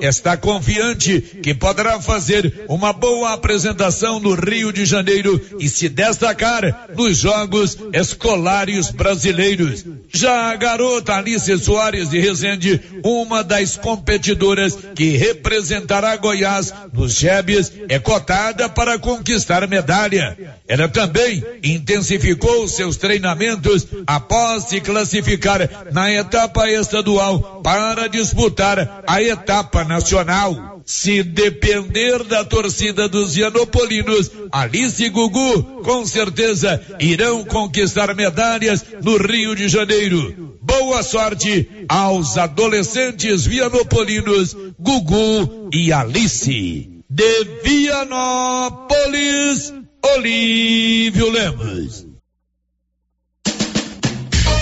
está confiante que poderá fazer uma boa apresentação no Rio de Janeiro e se destacar nos Jogos Escolares Brasileiros. Já a garota Alice Soares de Rezende, uma das competidoras que representará Goiás nos Jebes, é cotada para conquistar medalha. Ela também intensificou seus treinamentos após se classificar na etapa estadual para disputar a etapa nacional. Se depender da torcida dos Gianopolinos, Alice e Gugu com certeza irão conquistar medalhas no Rio de Janeiro. Boa sorte aos adolescentes vianopolinos Gugu e Alice. De Vianópolis, Olívio Lemos.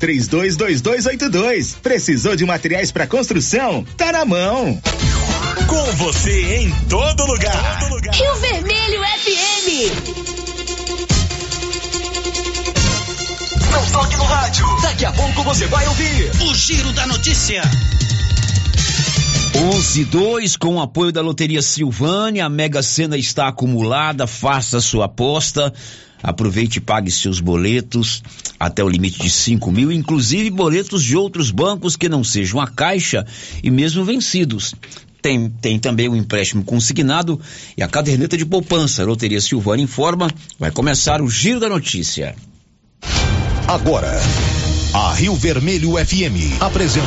três três 322282. Precisou de materiais para construção? Tá na mão. Com você em todo lugar. Todo lugar. Rio Vermelho FM. Não toque no rádio. Daqui a pouco você vai ouvir o Giro da Notícia. 11-2, com o apoio da Loteria Silvânia, a Mega Sena está acumulada, faça sua aposta. Aproveite e pague seus boletos até o limite de 5 mil, inclusive boletos de outros bancos que não sejam a Caixa e mesmo vencidos. Tem, tem também o empréstimo consignado e a caderneta de poupança. Loteria Silvana informa, vai começar o Giro da Notícia. Agora, a Rio Vermelho FM apresenta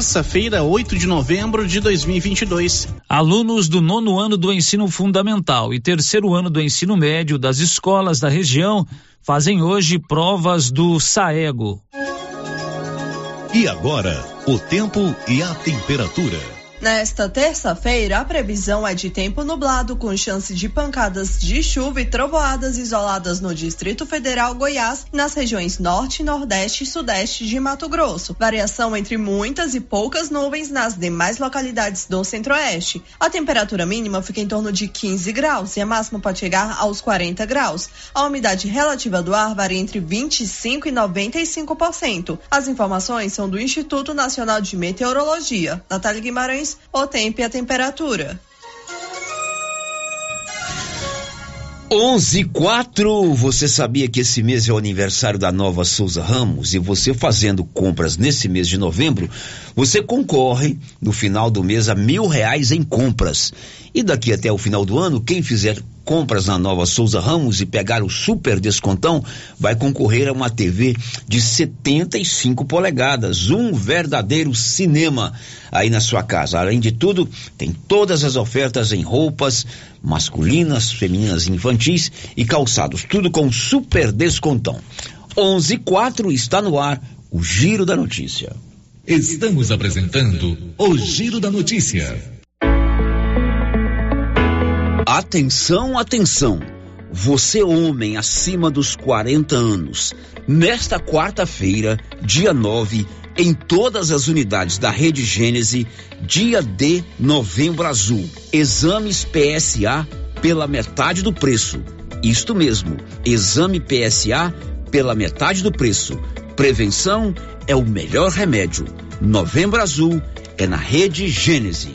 terça-feira, 8 de novembro de 2022. Alunos do nono ano do ensino fundamental e terceiro ano do ensino médio das escolas da região fazem hoje provas do SAEGO. E agora, o tempo e a temperatura. Nesta terça-feira, a previsão é de tempo nublado com chance de pancadas de chuva e trovoadas isoladas no Distrito Federal, Goiás, nas regiões Norte, Nordeste e Sudeste de Mato Grosso. Variação entre muitas e poucas nuvens nas demais localidades do Centro-Oeste. A temperatura mínima fica em torno de 15 graus e a máxima pode chegar aos 40 graus. A umidade relativa do ar varia entre 25 e 95%. As informações são do Instituto Nacional de Meteorologia. Natália Guimarães o tempo e a temperatura. 11 4. Você sabia que esse mês é o aniversário da nova Souza Ramos? E você fazendo compras nesse mês de novembro, você concorre no final do mês a mil reais em compras. E daqui até o final do ano, quem fizer compras na nova Souza Ramos e pegar o super descontão, vai concorrer a uma TV de 75 polegadas, um verdadeiro cinema aí na sua casa. Além de tudo, tem todas as ofertas em roupas masculinas, femininas, infantis e calçados, tudo com super descontão. 11:4 está no ar o Giro da Notícia. Estamos apresentando o Giro da Notícia. Atenção, atenção! Você, homem acima dos 40 anos, nesta quarta-feira, dia 9, em todas as unidades da Rede Gênese, dia de Novembro Azul. Exames PSA pela metade do preço. Isto mesmo, exame PSA pela metade do preço. Prevenção é o melhor remédio. Novembro Azul é na Rede Gênese.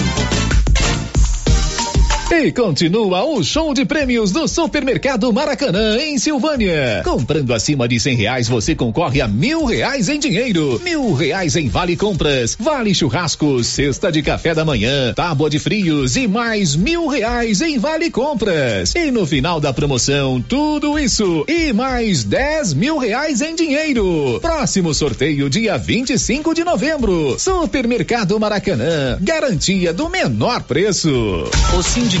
E continua o show de prêmios do Supermercado Maracanã, em Silvânia. Comprando acima de cem reais, você concorre a mil reais em dinheiro, mil reais em vale compras, vale churrasco, cesta de café da manhã, tábua de frios e mais mil reais em vale compras. E no final da promoção, tudo isso e mais dez mil reais em dinheiro. Próximo sorteio, dia 25 de novembro. Supermercado Maracanã, garantia do menor preço. O sindicato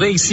três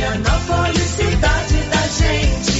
Vianópolis, cidade da gente.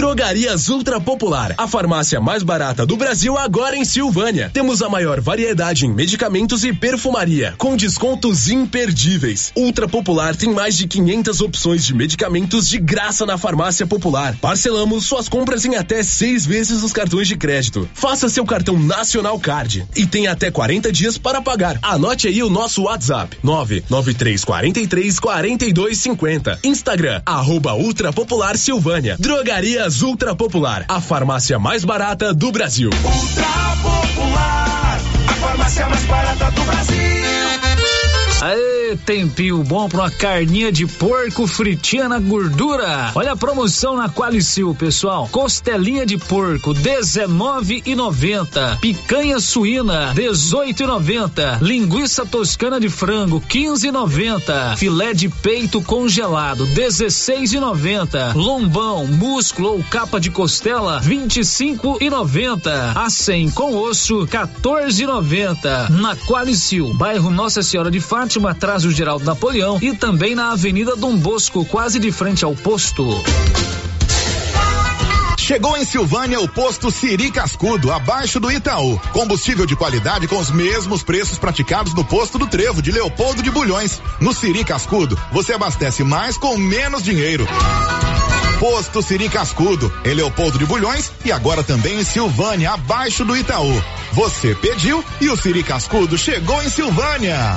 Drogarias Ultra Popular, a farmácia mais barata do Brasil agora em Silvânia. Temos a maior variedade em medicamentos e perfumaria, com descontos imperdíveis. Ultra Popular tem mais de 500 opções de medicamentos de graça na farmácia popular. Parcelamos suas compras em até seis vezes os cartões de crédito. Faça seu cartão Nacional Card e tem até 40 dias para pagar. Anote aí o nosso WhatsApp: 99343 4250. Instagram, arroba Ultra Popular Silvânia. Drogarias Ultra Popular, a farmácia mais barata do Brasil. Ultra Popular, a farmácia mais barata do Brasil. Aê, tempinho bom pra uma carninha de porco fritinha na gordura. Olha a promoção na Qualicil, pessoal. Costelinha de porco, 19,90. Picanha suína, 18,90. Linguiça toscana de frango, 15,90. Filé de peito congelado, 16,90. Lombão, músculo ou capa de costela, 25,90. A 100 com osso, 14,90. Na Qualicil, bairro Nossa Senhora de Fátima Fátima, atrás do Geraldo Napoleão e também na Avenida Dom Bosco, quase de frente ao posto. Chegou em Silvânia o posto Siri Cascudo, abaixo do Itaú. Combustível de qualidade com os mesmos preços praticados no posto do Trevo de Leopoldo de Bulhões. No Siri Cascudo, você abastece mais com menos dinheiro. Posto Siri Cascudo, em Leopoldo de Bulhões e agora também em Silvânia, abaixo do Itaú. Você pediu e o Siri Cascudo chegou em Silvânia.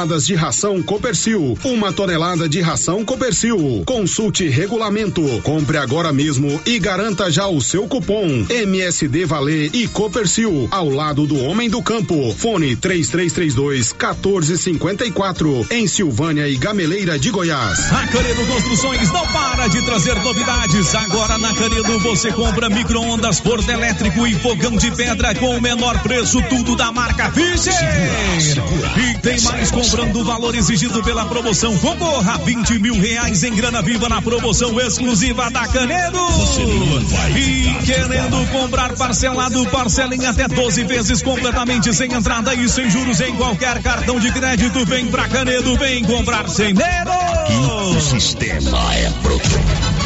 de ração Copercil, uma tonelada de ração Copercil. Consulte regulamento, compre agora mesmo e garanta já o seu cupom MSD Valer e Copercil ao lado do homem do campo. Fone 3332 1454 em Silvânia e Gameleira de Goiás. A Canedo Construções não para de trazer novidades. Agora na Canedo você compra micro-ondas, forno elétrico e fogão de pedra com o menor preço, tudo da marca Fischer. E tem mais comprando o valor exigido pela promoção. Concorra a 20 mil reais em grana viva na promoção exclusiva da Canedo. E querendo comprar parcelado, parcela em até 12 vezes completamente sem entrada e sem juros em qualquer cartão de crédito. Vem pra Canedo, vem comprar sem medo. O sistema é pronto.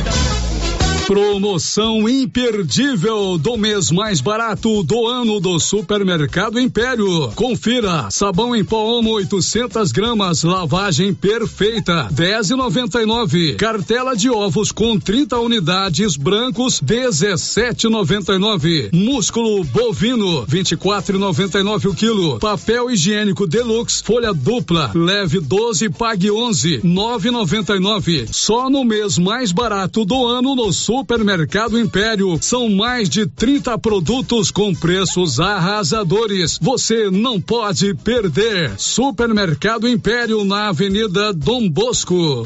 Promoção imperdível do mês mais barato do ano do Supermercado Império. Confira: sabão em pó Omo 800 gramas, lavagem perfeita, 10,99. Cartela de ovos com 30 unidades brancos, 17,99. Músculo bovino, 24,99 o quilo. Papel higiênico deluxe, folha dupla, leve 12, pague 11, 9,99. Só no mês mais barato do ano no Supermercado Supermercado Império. São mais de 30 produtos com preços arrasadores. Você não pode perder. Supermercado Império na Avenida Dom Bosco.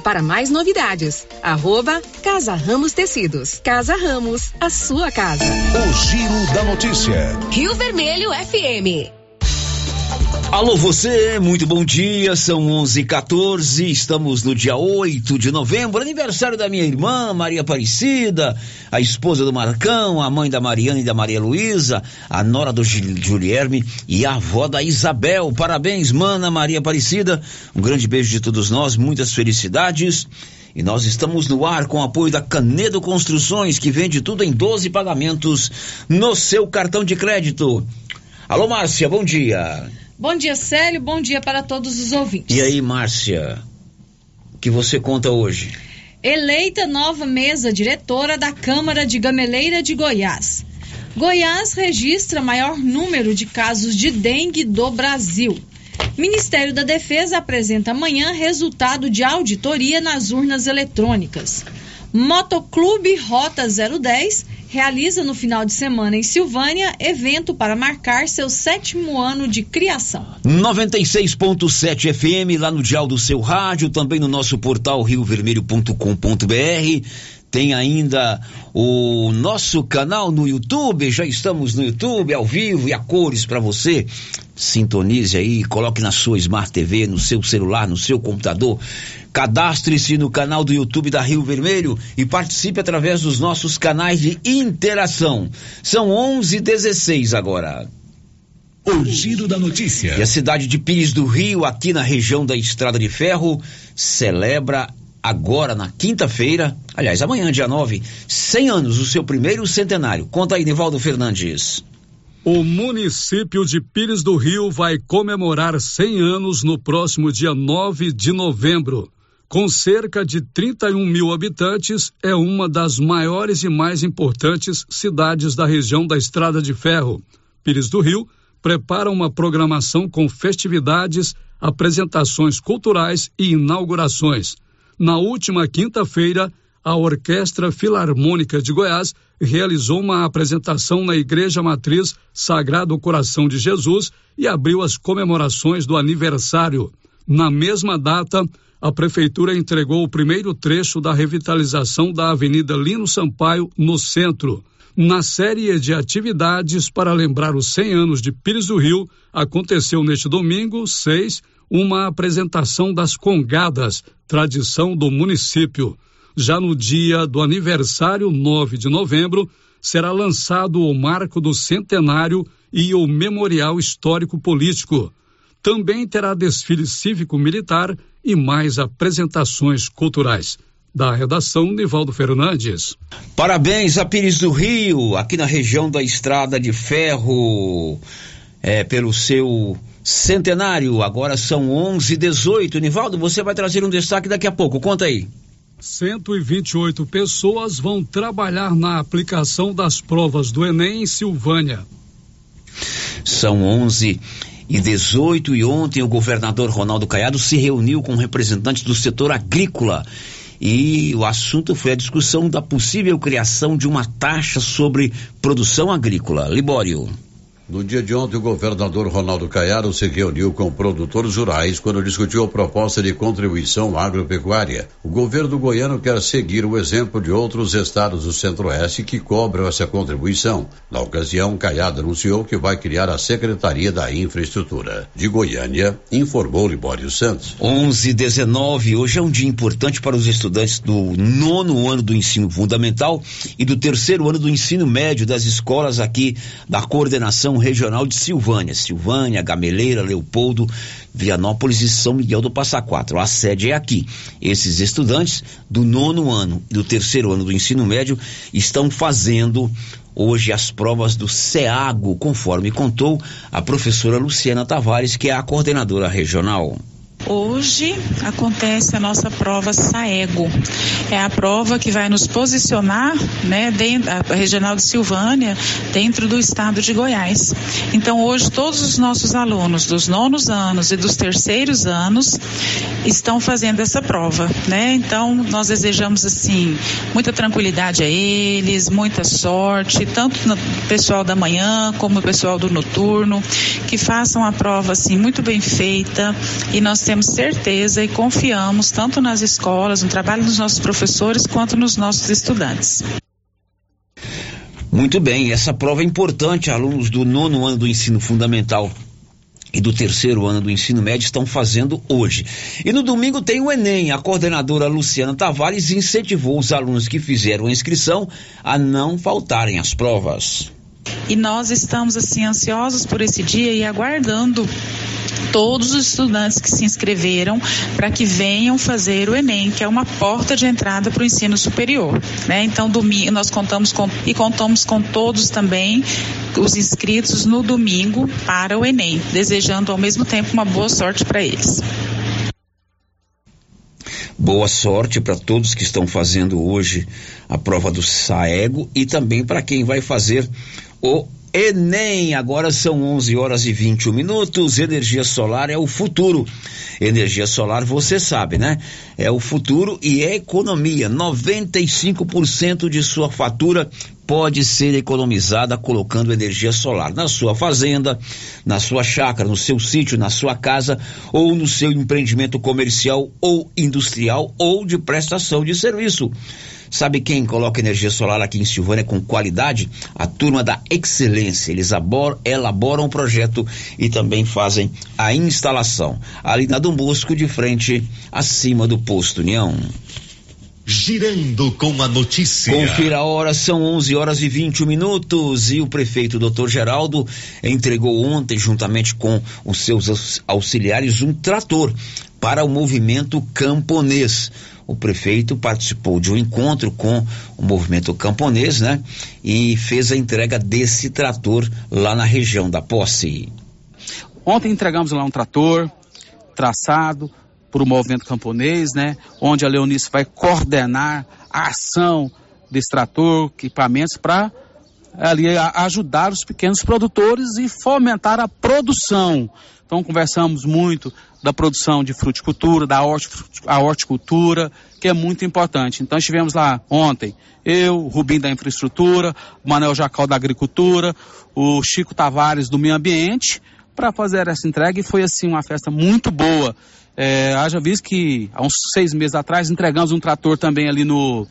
para mais novidades. Arroba Casa Ramos Tecidos. Casa Ramos, a sua casa. O Giro da Notícia. Rio Vermelho FM. Alô você, muito bom dia, são 11:14, estamos no dia 8 de novembro, aniversário da minha irmã Maria Aparecida, a esposa do Marcão, a mãe da Mariana e da Maria Luísa, a nora do Julierme e a avó da Isabel. Parabéns, mana Maria Aparecida. Um grande beijo de todos nós, muitas felicidades. E nós estamos no ar com o apoio da Canedo Construções, que vende tudo em 12 pagamentos no seu cartão de crédito. Alô, Márcia, bom dia. Bom dia, Célio. Bom dia para todos os ouvintes. E aí, Márcia, o que você conta hoje? Eleita nova mesa diretora da Câmara de Gameleira de Goiás. Goiás registra maior número de casos de dengue do Brasil. Ministério da Defesa apresenta amanhã resultado de auditoria nas urnas eletrônicas. Motoclube Rota 010 realiza no final de semana em Silvânia evento para marcar seu sétimo ano de criação. 96.7 FM lá no dial do seu rádio, também no nosso portal riovermelho.com.br. Tem ainda o nosso canal no YouTube, já estamos no YouTube ao vivo e a cores para você. Sintonize aí, coloque na sua Smart TV, no seu celular, no seu computador. Cadastre-se no canal do YouTube da Rio Vermelho e participe através dos nossos canais de interação. São 11:16 agora. O Giro da Notícia. E a cidade de Pires do Rio, aqui na região da Estrada de Ferro, celebra agora na quinta-feira, aliás, amanhã, dia 9, 100 anos do seu primeiro centenário. Conta aí, Nivaldo Fernandes. O município de Pires do Rio vai comemorar 100 anos no próximo dia 9 de novembro. Com cerca de 31 mil habitantes, é uma das maiores e mais importantes cidades da região da Estrada de Ferro. Pires do Rio prepara uma programação com festividades, apresentações culturais e inaugurações. Na última quinta-feira, a Orquestra Filarmônica de Goiás realizou uma apresentação na Igreja Matriz Sagrado Coração de Jesus e abriu as comemorações do aniversário. Na mesma data, a Prefeitura entregou o primeiro trecho da revitalização da Avenida Lino Sampaio, no centro. Na série de atividades para lembrar os 100 anos de Pires do Rio, aconteceu neste domingo, 6, uma apresentação das congadas, tradição do município. Já no dia do aniversário, 9 de novembro, será lançado o marco do centenário e o memorial histórico político. Também terá desfile cívico-militar e mais apresentações culturais. Da redação, Nivaldo Fernandes. Parabéns a Pires do Rio, aqui na região da Estrada de Ferro, é, pelo seu centenário. Agora são 11 18 Nivaldo, você vai trazer um destaque daqui a pouco. Conta aí. 128 pessoas vão trabalhar na aplicação das provas do Enem em Silvânia. São 11 e 18 e ontem o governador Ronaldo Caiado se reuniu com representantes do setor agrícola e o assunto foi a discussão da possível criação de uma taxa sobre produção agrícola. Libório. No dia de ontem, o governador Ronaldo Caiado se reuniu com produtores rurais quando discutiu a proposta de contribuição agropecuária. O governo goiano quer seguir o exemplo de outros estados do Centro-Oeste que cobram essa contribuição. Na ocasião, Caiado anunciou que vai criar a Secretaria da Infraestrutura. De Goiânia, informou Libório Santos. 11:19 hoje é um dia importante para os estudantes do nono ano do ensino fundamental e do terceiro ano do ensino médio das escolas aqui da coordenação regional de Silvânia, Silvânia, Gameleira, Leopoldo, Vianópolis e São Miguel do Passa Quatro. A sede é aqui. Esses estudantes do nono ano e do terceiro ano do ensino médio estão fazendo hoje as provas do SEAGO, conforme contou a professora Luciana Tavares, que é a coordenadora regional. Hoje acontece a nossa prova SAEGO. É a prova que vai nos posicionar, né, dentro, a regional de Silvânia, dentro do estado de Goiás. Então, hoje, todos os nossos alunos dos nonos anos e dos terceiros anos estão fazendo essa prova, né? Então, nós desejamos, assim, muita tranquilidade a eles, muita sorte, tanto no pessoal da manhã como o pessoal do noturno, que façam a prova, assim, muito bem feita e nós temos temos certeza e confiamos tanto nas escolas, no trabalho dos nossos professores, quanto nos nossos estudantes. Muito bem, essa prova é importante. Alunos do nono ano do ensino fundamental e do terceiro ano do ensino médio estão fazendo hoje. E no domingo tem o Enem. A coordenadora Luciana Tavares incentivou os alunos que fizeram a inscrição a não faltarem às provas. E nós estamos assim ansiosos por esse dia e aguardando todos os estudantes que se inscreveram para que venham fazer o Enem, que é uma porta de entrada para o ensino superior. Né? Então, domingo, nós contamos com e contamos com todos também os inscritos no domingo para o Enem, desejando ao mesmo tempo uma boa sorte para eles. Boa sorte para todos que estão fazendo hoje a prova do SAEGO e também para quem vai fazer o Enem, agora são 11 horas e 21 minutos. Energia solar é o futuro. Energia solar, você sabe, né? É o futuro e é economia. 95% de sua fatura pode ser economizada colocando energia solar na sua fazenda, na sua chácara, no seu sítio, na sua casa ou no seu empreendimento comercial ou industrial ou de prestação de serviço. Sabe quem coloca energia solar aqui em Silvânia com qualidade? A turma da Excelência. Eles elaboram o projeto e também fazem a instalação. Ali na Dom Bosco, de frente, acima do posto União. Girando com a notícia. Confira a hora, são 11 horas e 21 minutos e o prefeito Dr. Geraldo entregou ontem, juntamente com os seus auxiliares, um trator para o movimento camponês o prefeito participou de um encontro com o movimento camponês, né? E fez a entrega desse trator lá na região da posse. Ontem entregamos lá um trator traçado por o movimento camponês, né? Onde a Leonice vai coordenar a ação desse trator, equipamentos para ali ajudar os pequenos produtores e fomentar a produção. Então conversamos muito da produção de fruticultura, da horticultura, que é muito importante. Então estivemos lá ontem, eu, o Rubim da infraestrutura, o Manuel Jacal da agricultura, o Chico Tavares do meio ambiente, para fazer essa entrega e foi assim uma festa muito boa. É, haja visto que há uns seis meses atrás entregamos um trator também ali no,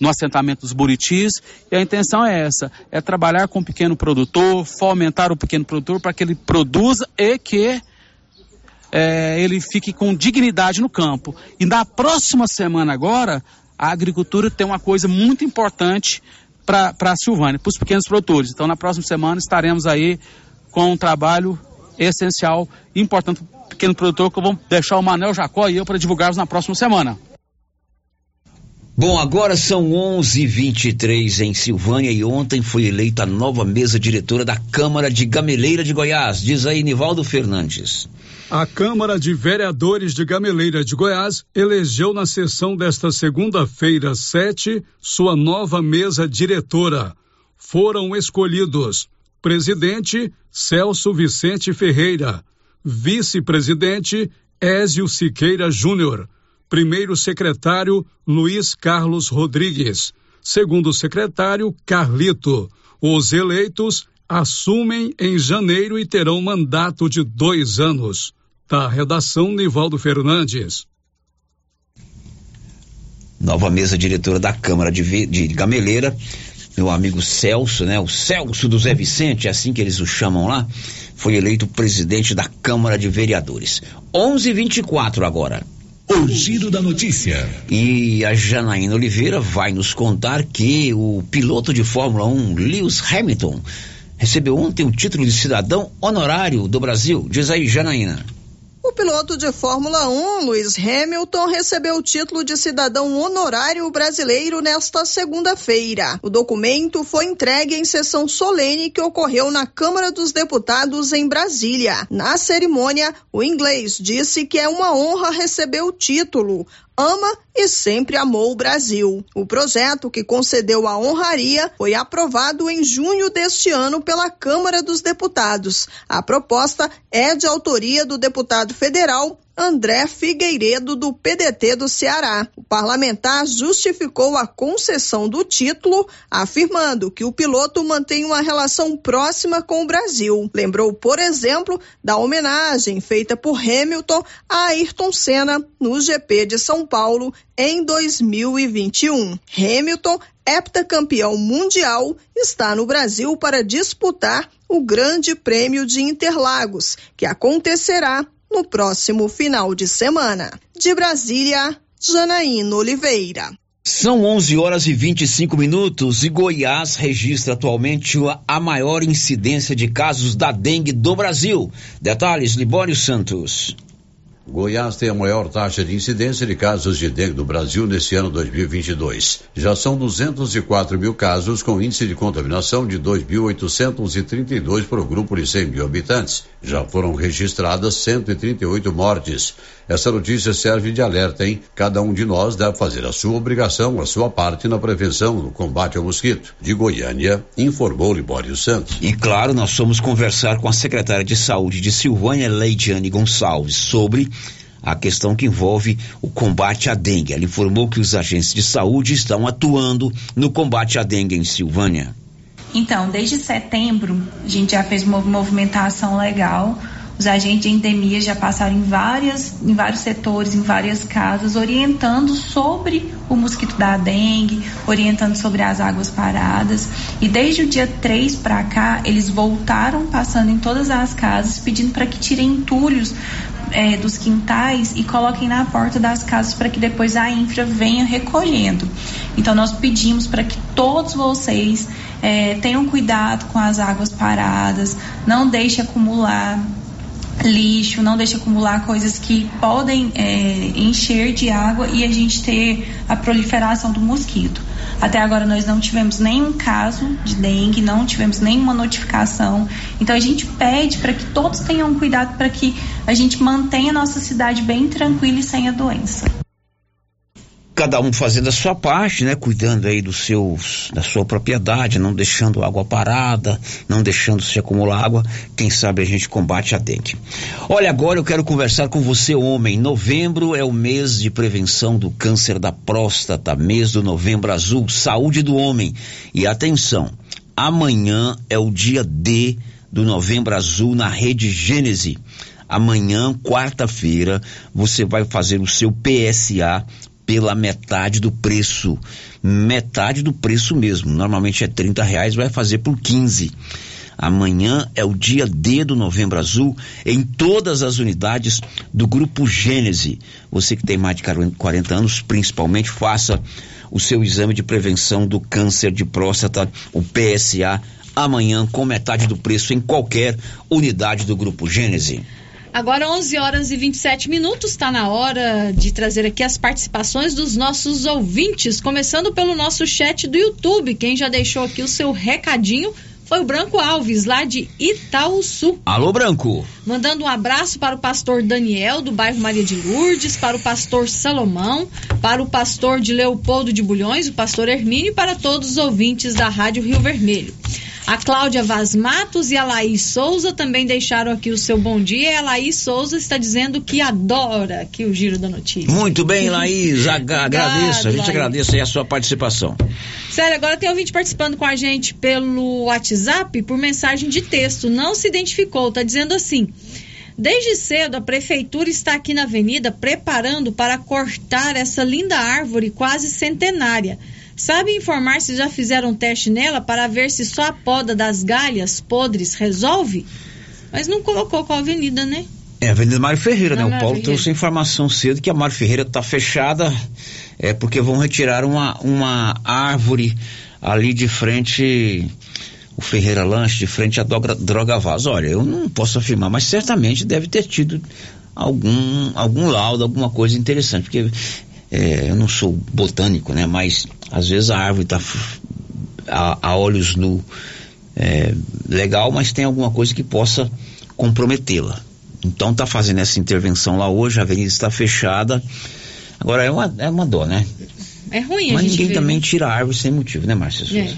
no assentamento dos Buritis. E a intenção é essa: é trabalhar com o pequeno produtor, fomentar o pequeno produtor para que ele produza e que é, ele fique com dignidade no campo. E na próxima semana agora, a agricultura tem uma coisa muito importante para a Silvânia, para os pequenos produtores. Então, na próxima semana estaremos aí com um trabalho essencial, importante para o pequeno produtor, que eu vou deixar o Manel Jacó e eu para divulgarmos na próxima semana. Bom, agora são 11:23 em Silvânia e ontem foi eleita a nova mesa diretora da Câmara de Gameleira de Goiás. Diz aí Nivaldo Fernandes. A Câmara de Vereadores de Gameleira de Goiás elegeu na sessão desta segunda-feira, 7, sua nova mesa diretora. Foram escolhidos presidente Celso Vicente Ferreira, vice-presidente Ézio Siqueira Júnior, primeiro secretário Luiz Carlos Rodrigues, segundo secretário Carlito. Os eleitos assumem em janeiro e terão mandato de dois anos. Da redação, Nivaldo Fernandes. Nova mesa diretora da Câmara de, de Gameleira, meu amigo Celso, né? O Celso do Zé Vicente, é assim que eles o chamam lá, foi eleito presidente da Câmara de Vereadores. 11:24 agora. O giro da notícia. E a Janaína Oliveira vai nos contar que o piloto de Fórmula 1, Lewis Hamilton, recebeu ontem o título de cidadão honorário do Brasil. Diz aí, Janaína. O piloto de Fórmula 1, Lewis Hamilton, recebeu o título de cidadão honorário brasileiro nesta segunda-feira. O documento foi entregue em sessão solene que ocorreu na Câmara dos Deputados em Brasília. Na cerimônia, o inglês disse que é uma honra receber o título, ama e sempre amou o Brasil. O projeto que concedeu a honraria foi aprovado em junho deste ano pela Câmara dos Deputados. A proposta é de autoria do deputado federal André Figueiredo, do PDT do Ceará. O parlamentar justificou a concessão do título, afirmando que o piloto mantém uma relação próxima com o Brasil. Lembrou, por exemplo, da homenagem feita por Hamilton a Ayrton Senna no GP de São Paulo em 2021. Hamilton, heptacampeão mundial, está no Brasil para disputar o Grande Prêmio de Interlagos, que acontecerá no próximo final de semana. De Brasília, Janaína Oliveira. São 11 horas e 25 minutos e Goiás registra atualmente a maior incidência de casos da dengue do Brasil. Detalhes, Libório Santos. Goiás tem a maior taxa de incidência de casos de dengue do Brasil nesse ano 2022. Já são 204 mil casos, com índice de contaminação de 2.832 por grupo de 100 mil habitantes. Já foram registradas 138 mortes. Essa notícia serve de alerta, hein? Cada um de nós deve fazer a sua obrigação, a sua parte na prevenção, no combate ao mosquito. De Goiânia, informou Libório Santos. E claro, nós fomos conversar com a secretária de Saúde de Silvânia, Leidiane Gonçalves, sobre a questão que envolve o combate à dengue. Ela informou que os agentes de saúde estão atuando no combate à dengue em Silvânia. Então, desde setembro, a gente já fez uma movimentação legal. Os agentes de endemia já passaram em, várias, em vários setores, em várias casas, orientando sobre o mosquito da dengue, orientando sobre as águas paradas. E desde o dia 3 para cá, eles voltaram passando em todas as casas, pedindo para que tirem entulhos é, dos quintais e coloquem na porta das casas para que depois a infra venha recolhendo. Então nós pedimos para que todos vocês é, tenham cuidado com as águas paradas, não deixe acumular lixo, não deixe acumular coisas que podem é, encher de água e a gente ter a proliferação do mosquito. Até agora nós não tivemos nenhum caso de dengue, não tivemos nenhuma notificação. Então a gente pede para que todos tenham cuidado para que a gente mantenha a nossa cidade bem tranquila e sem a doença cada um fazendo a sua parte, né, cuidando aí dos seus, da sua propriedade, não deixando água parada, não deixando se acumular água, quem sabe a gente combate a dengue. Olha, agora eu quero conversar com você, homem. Novembro é o mês de prevenção do câncer da próstata, mês do Novembro Azul, saúde do homem. E atenção, amanhã é o dia D do Novembro Azul na Rede Gênese. Amanhã, quarta-feira, você vai fazer o seu PSA pela metade do preço. Metade do preço mesmo. Normalmente é 30 reais, vai fazer por 15. Amanhã é o dia D do Novembro Azul em todas as unidades do Grupo Gênese. Você que tem mais de 40 anos, principalmente, faça o seu exame de prevenção do câncer de próstata, o PSA, amanhã com metade do preço em qualquer unidade do Grupo Gênese. Agora 11 horas e 27 minutos, está na hora de trazer aqui as participações dos nossos ouvintes, começando pelo nosso chat do YouTube. Quem já deixou aqui o seu recadinho foi o Branco Alves, lá de Itaúsu. Alô, Branco. Mandando um abraço para o pastor Daniel, do bairro Maria de Lourdes, para o pastor Salomão, para o pastor de Leopoldo de Bulhões, o pastor Hermínio e para todos os ouvintes da Rádio Rio Vermelho. A Cláudia Vaz Matos e a Laís Souza também deixaram aqui o seu bom dia. E a Laís Souza está dizendo que adora aqui o Giro da Notícia. Muito bem, Laís. agradeço. A gente Laís. agradece aí a sua participação. Sério, agora tem ouvinte participando com a gente pelo WhatsApp por mensagem de texto. Não se identificou. Está dizendo assim. Desde cedo, a prefeitura está aqui na avenida preparando para cortar essa linda árvore quase centenária. Sabe informar se já fizeram um teste nela para ver se só a poda das galhas podres resolve? Mas não colocou qual avenida, né? É a Avenida Mário Ferreira, não, né? O Paulo Ferreira. trouxe a informação cedo que a Mário Ferreira está fechada, é porque vão retirar uma, uma árvore ali de frente, o Ferreira Lanche, de frente à Droga, Droga Vaz. Olha, eu não posso afirmar, mas certamente deve ter tido algum, algum laudo, alguma coisa interessante, porque é, eu não sou botânico, né? Mas às vezes a árvore está a, a, olhos nu é, legal, mas tem alguma coisa que possa comprometê-la. Então tá fazendo essa intervenção lá hoje, a avenida está fechada. Agora é uma, é uma dó, né? É ruim Mas ninguém vê, também né? tira a árvore sem motivo, né, Márcia É.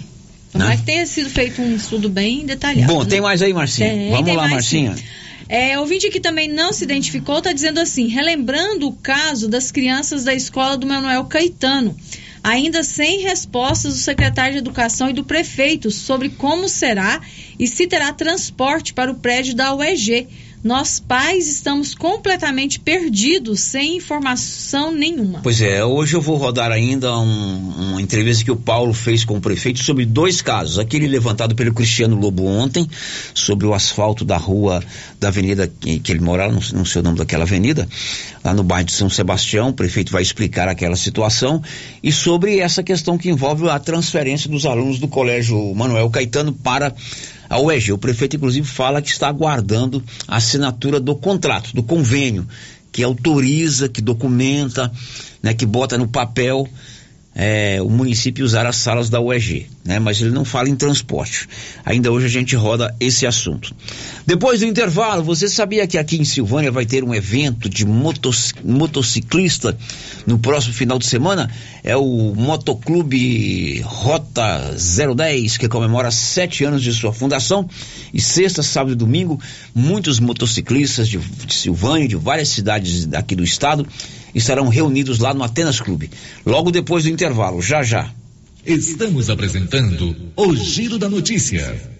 Tomara né? que tenha sido feito um estudo bem detalhado. Bom, né? tem mais aí, Marcinha? Tem, Vamos tem lá, Marcinha. Sim. É, ouvinte que também não se identificou está dizendo assim, relembrando o caso das crianças da escola do Manuel Caetano, ainda sem respostas do secretário de Educação e do prefeito sobre como será e se terá transporte para o prédio da UEG. Nós pais estamos completamente perdidos, sem informação nenhuma. Pois é, hoje eu vou rodar ainda um, uma entrevista que o Paulo fez com o prefeito sobre dois casos. Aquele levantado pelo Cristiano Lobo ontem, sobre o asfalto da rua, da avenida que, que ele mora, não, não sei o nome daquela avenida, lá no bairro de São Sebastião. O prefeito vai explicar aquela situação e sobre essa questão que envolve a transferência dos alunos do Colégio Manuel Caetano para a UEG. O prefeito, inclusive, fala que está aguardando a assinatura do contrato, do convênio, que autoriza, que documenta, né, que bota no papel é, o município usar as salas da UEG, né? Mas ele não fala em transporte. Ainda hoje a gente roda esse assunto. Depois do intervalo, você sabia que aqui em Silvânia vai ter um evento de motos, motociclista no próximo final de semana? É o Motoclube Rota 010, que comemora sete anos de sua fundação. E sexta, sábado e domingo, muitos motociclistas de, de Silvânia, de várias cidades aqui do estado, estarão reunidos lá no Atenas Clube. Logo depois do intervalo, já já. Estamos apresentando o Giro da Notícia.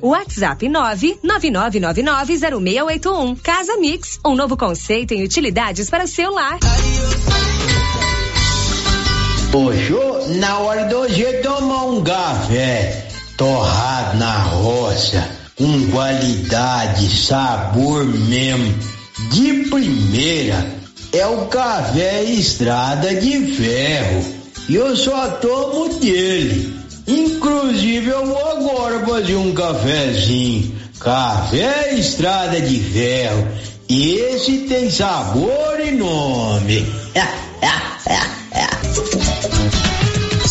WhatsApp 999990681. Casa Mix, um novo conceito em utilidades para o celular. Poxa, na hora do hoje tomar um café torrado na roça, com qualidade, sabor mesmo, de primeira, é o café Estrada de Ferro. E eu só tomo dele. Inclusive eu vou agora fazer um cafezinho. Café Estrada de Ferro. Esse tem sabor e nome.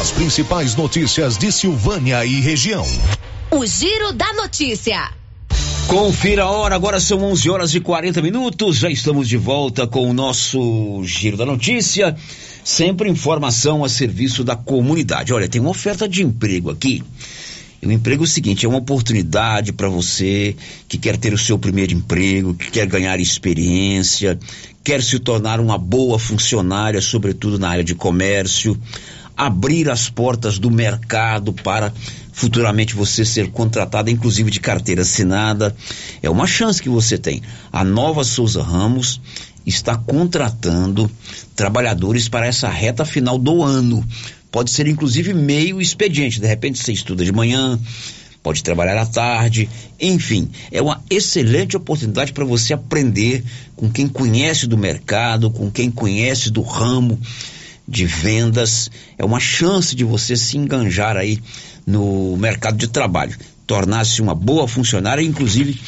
As principais notícias de Silvânia e região. O Giro da Notícia. Confira a hora, agora são 11 horas e 40 minutos. Já estamos de volta com o nosso Giro da Notícia. Sempre informação a serviço da comunidade. Olha, tem uma oferta de emprego aqui. E o emprego é o seguinte: é uma oportunidade para você que quer ter o seu primeiro emprego, que quer ganhar experiência, quer se tornar uma boa funcionária, sobretudo na área de comércio, abrir as portas do mercado para futuramente você ser contratada, inclusive de carteira assinada. É uma chance que você tem. A Nova Souza Ramos está contratando trabalhadores para essa reta final do ano. Pode ser inclusive meio expediente. De repente você estuda de manhã, pode trabalhar à tarde, enfim, é uma excelente oportunidade para você aprender com quem conhece do mercado, com quem conhece do ramo de vendas. É uma chance de você se enganjar aí no mercado de trabalho, tornar-se uma boa funcionária, inclusive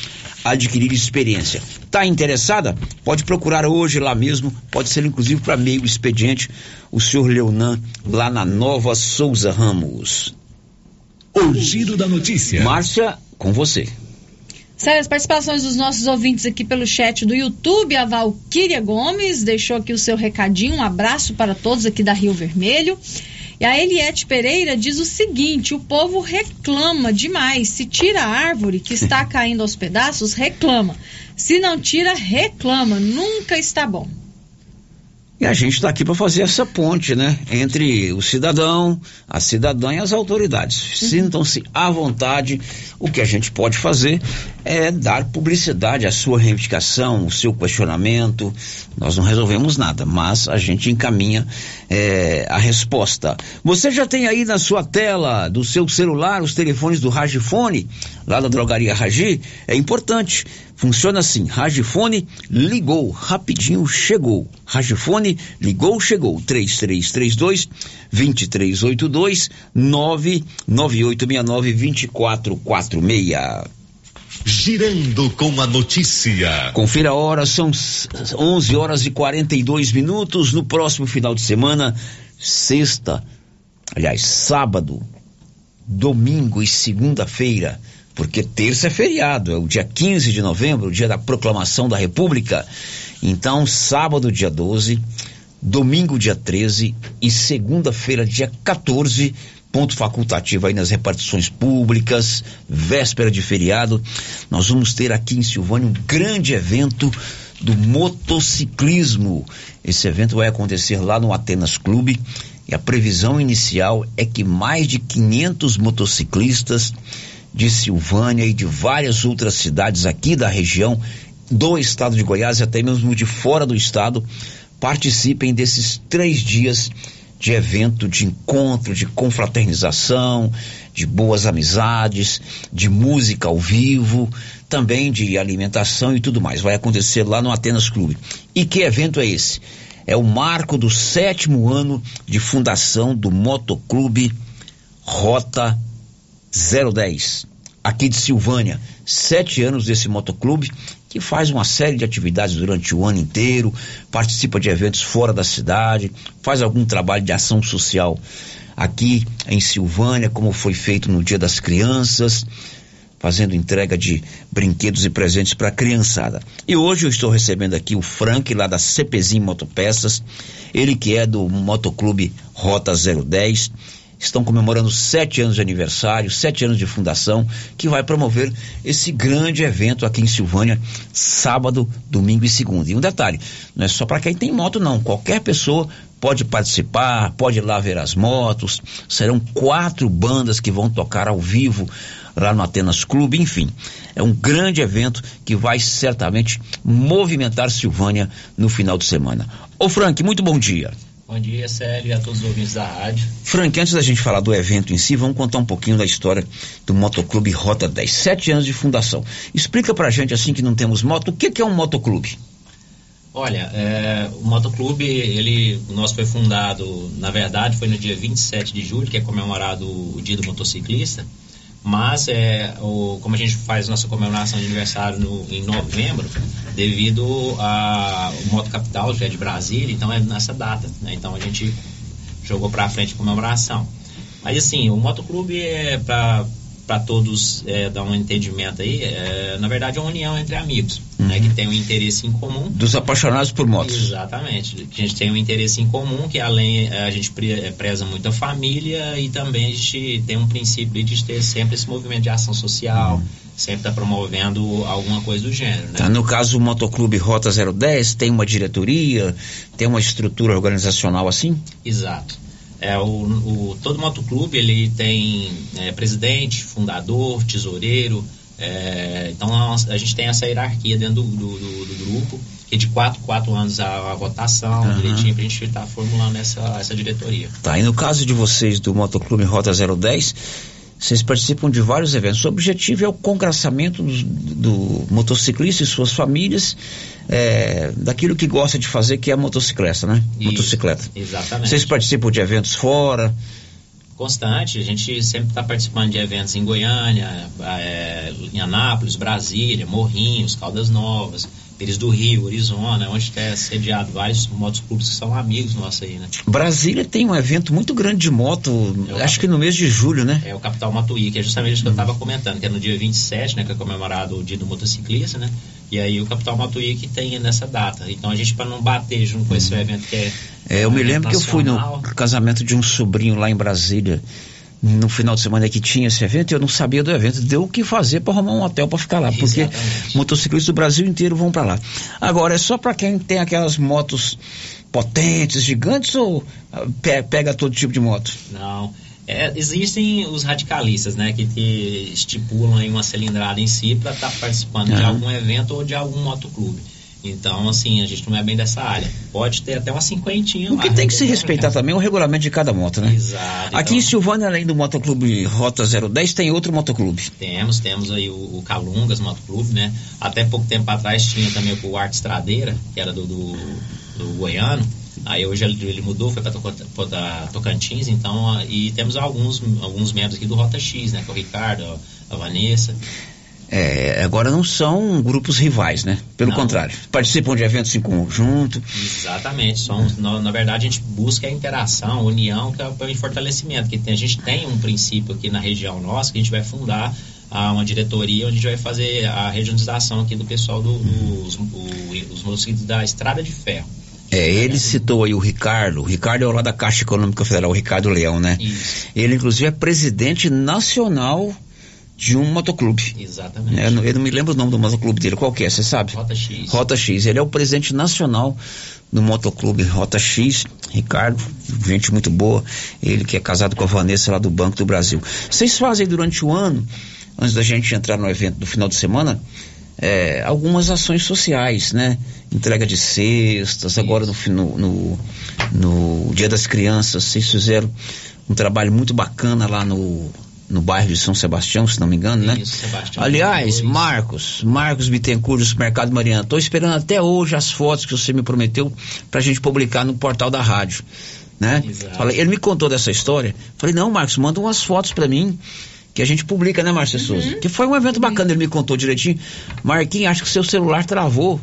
adquirir experiência. Tá interessada? Pode procurar hoje lá mesmo, pode ser inclusive para meio expediente, o senhor Leonan, lá na Nova Souza Ramos. O giro da notícia. Márcia, com você. Sério, as participações dos nossos ouvintes aqui pelo chat do YouTube, a Valquíria Gomes deixou aqui o seu recadinho, um abraço para todos aqui da Rio Vermelho. E a Eliette Pereira diz o seguinte: o povo reclama demais. Se tira a árvore que está caindo aos pedaços, reclama. Se não tira, reclama. Nunca está bom. E a gente está aqui para fazer essa ponte, né? Entre o cidadão, a cidadã e as autoridades. Sintam-se à vontade. O que a gente pode fazer é dar publicidade à sua reivindicação, o seu questionamento. Nós não resolvemos nada, mas a gente encaminha é, a resposta. Você já tem aí na sua tela do seu celular os telefones do Ragifone, lá da drogaria Ragi? É importante. Funciona assim: Ragifone ligou, rapidinho chegou. Ragifone ligou, chegou. 3332 2382 99869 2446. Girando com a notícia. Confira a hora, são 11 horas e 42 minutos. No próximo final de semana, sexta, aliás, sábado, domingo e segunda-feira, porque terça é feriado, é o dia 15 de novembro, o dia da proclamação da República. Então, sábado, dia 12, domingo, dia 13 e segunda-feira, dia 14, ponto facultativo aí nas repartições públicas, véspera de feriado. Nós vamos ter aqui em Silvânia um grande evento do motociclismo. Esse evento vai acontecer lá no Atenas Clube e a previsão inicial é que mais de 500 motociclistas de Silvânia e de várias outras cidades aqui da região do estado de Goiás e até mesmo de fora do estado participem desses três dias de evento, de encontro, de confraternização, de boas amizades, de música ao vivo, também de alimentação e tudo mais. Vai acontecer lá no Atenas Clube. E que evento é esse? É o marco do sétimo ano de fundação do Motoclube Rota 010, aqui de Silvânia. Sete anos desse motoclube que faz uma série de atividades durante o ano inteiro, participa de eventos fora da cidade, faz algum trabalho de ação social aqui em Silvânia, como foi feito no Dia das Crianças, fazendo entrega de brinquedos e presentes para a criançada. E hoje eu estou recebendo aqui o Frank, lá da CPzinho Motopeças, ele que é do Motoclube Rota 010 estão comemorando sete anos de aniversário, sete anos de fundação, que vai promover esse grande evento aqui em Silvânia, sábado, domingo e segunda. E um detalhe, não é só para quem tem moto, não. Qualquer pessoa pode participar, pode ir lá ver as motos. Serão quatro bandas que vão tocar ao vivo lá no Atenas Clube, enfim. É um grande evento que vai certamente movimentar Silvânia no final de semana. Ô Frank, muito bom dia. Bom dia, Célio, e a todos os ouvintes da rádio. Frank, antes da gente falar do evento em si, vamos contar um pouquinho da história do Motoclube Rota 10. Sete anos de fundação. Explica pra gente, assim que não temos moto, o que, que é um motoclube? Olha, é, o Motoclube, ele, o nosso foi fundado, na verdade, foi no dia 27 de julho, que é comemorado o Dia do Motociclista. Mas, é, o, como a gente faz nossa comemoração de aniversário no, em novembro, devido ao Moto Capital, que é de Brasília, então é nessa data. Né? Então a gente jogou para frente a comemoração. Mas assim, o motoclube é para para todos é, dar um entendimento aí, é, na verdade é uma união entre amigos, uhum. né, que tem um interesse em comum. Dos apaixonados por motos. Exatamente, que a gente tem um interesse em comum, que além a gente é, preza muito a família e também a gente tem um princípio de ter sempre esse movimento de ação social, uhum. sempre está promovendo alguma coisa do gênero. Né? Tá, no caso o Motoclube Rota 010 tem uma diretoria, tem uma estrutura organizacional assim? Exato. É, o, o, todo motoclube ele tem é, presidente, fundador, tesoureiro. É, então a, a, gente tem essa hierarquia dentro do, do, do, do grupo, que de quatro, quatro anos a, a votação, uhum. direitinho, para a gente estar tá formulando essa, essa diretoria. Tá, e no caso de vocês do Motoclube Rota 010, vocês participam de vários eventos. O objetivo é o congraçamento do, do motociclista e suas famílias é, daquilo que gosta de fazer, que é a motocicleta, né? Isso, Motocicleta. Exatamente. Vocês participam de eventos fora? Constante, a gente sempre está participando de eventos em Goiânia, é, em Anápolis, Brasília, Morrinhos, Caldas Novas. Pires do Rio, Arizona, onde é sediado vários motoclubes que são amigos nossos aí, né? Brasília tem um evento muito grande de moto, é acho que no mês de julho, né? É o Capital Matuí, que é justamente o que eu estava comentando, que é no dia 27, né, que é comemorado o dia do motociclista, né? E aí o Capital Matuí que tem nessa data. Então a gente, para não bater junto com esse uhum. evento que é. É, eu me lembro nacional, que eu fui no casamento de um sobrinho lá em Brasília no final de semana que tinha esse evento, eu não sabia do evento, deu o que fazer para arrumar um hotel para ficar lá, porque Exatamente. motociclistas do Brasil inteiro vão para lá. Agora, é só para quem tem aquelas motos potentes, gigantes ou ah, pega todo tipo de moto? Não. É, existem os radicalistas, né, que, que estipulam uma cilindrada em si para estar tá participando uhum. de algum evento ou de algum motoclube. Então, assim, a gente não é bem dessa área. Pode ter até uma cinquentinha O que tem que se respeitar também é o regulamento de cada moto, né? Exato. Aqui então... em Silvânia, além do Motoclube Rota 010, tem outro motoclube. Temos, temos aí o, o Calungas Motoclube, né? Até pouco tempo atrás tinha também o Arte Estradeira, que era do, do, do Goiano. Aí hoje ele, ele mudou, foi para Tocantins, então, e temos alguns, alguns membros aqui do Rota X, né? Que é o Ricardo, a Vanessa. É, agora não são grupos rivais, né? Pelo não. contrário, participam de eventos em conjunto. Exatamente, somos, na, na, verdade a gente busca a interação, a união, que é o fortalecimento, que tem, a gente tem um princípio aqui na região nossa que a gente vai fundar a uma diretoria onde a gente vai fazer a regionalização aqui do pessoal do, dos os motociclistas da Estrada de Ferro. É, ele citou aí o Ricardo. O Ricardo é o lá da Caixa Econômica Federal, o Ricardo Leão, né? Isso. Ele, inclusive, é presidente nacional de um motoclube. Exatamente. É, eu não me lembro o nome do motoclube dele, qual que é, você sabe? Rota X. Rota X. Ele é o presidente nacional do motoclube Rota X, Ricardo, gente muito boa, ele que é casado com a Vanessa lá do Banco do Brasil. Vocês fazem durante o ano, antes da gente entrar no evento do final de semana, é, algumas ações sociais, né? Entrega de cestas, agora no, no, no, no Dia das Crianças, vocês fizeram um trabalho muito bacana lá no no bairro de São Sebastião, se não me engano, né? Isso, Sebastião. Aliás, Marcos, Marcos Bittencourt do Supermercado Mariana, estou esperando até hoje as fotos que você me prometeu para a gente publicar no portal da rádio, né? Falei, ele me contou dessa história. Falei, não, Marcos, manda umas fotos para mim que a gente publica, né, Márcia uhum. Souza? Que foi um evento bacana, ele me contou direitinho. Marquinhos, acho que seu celular travou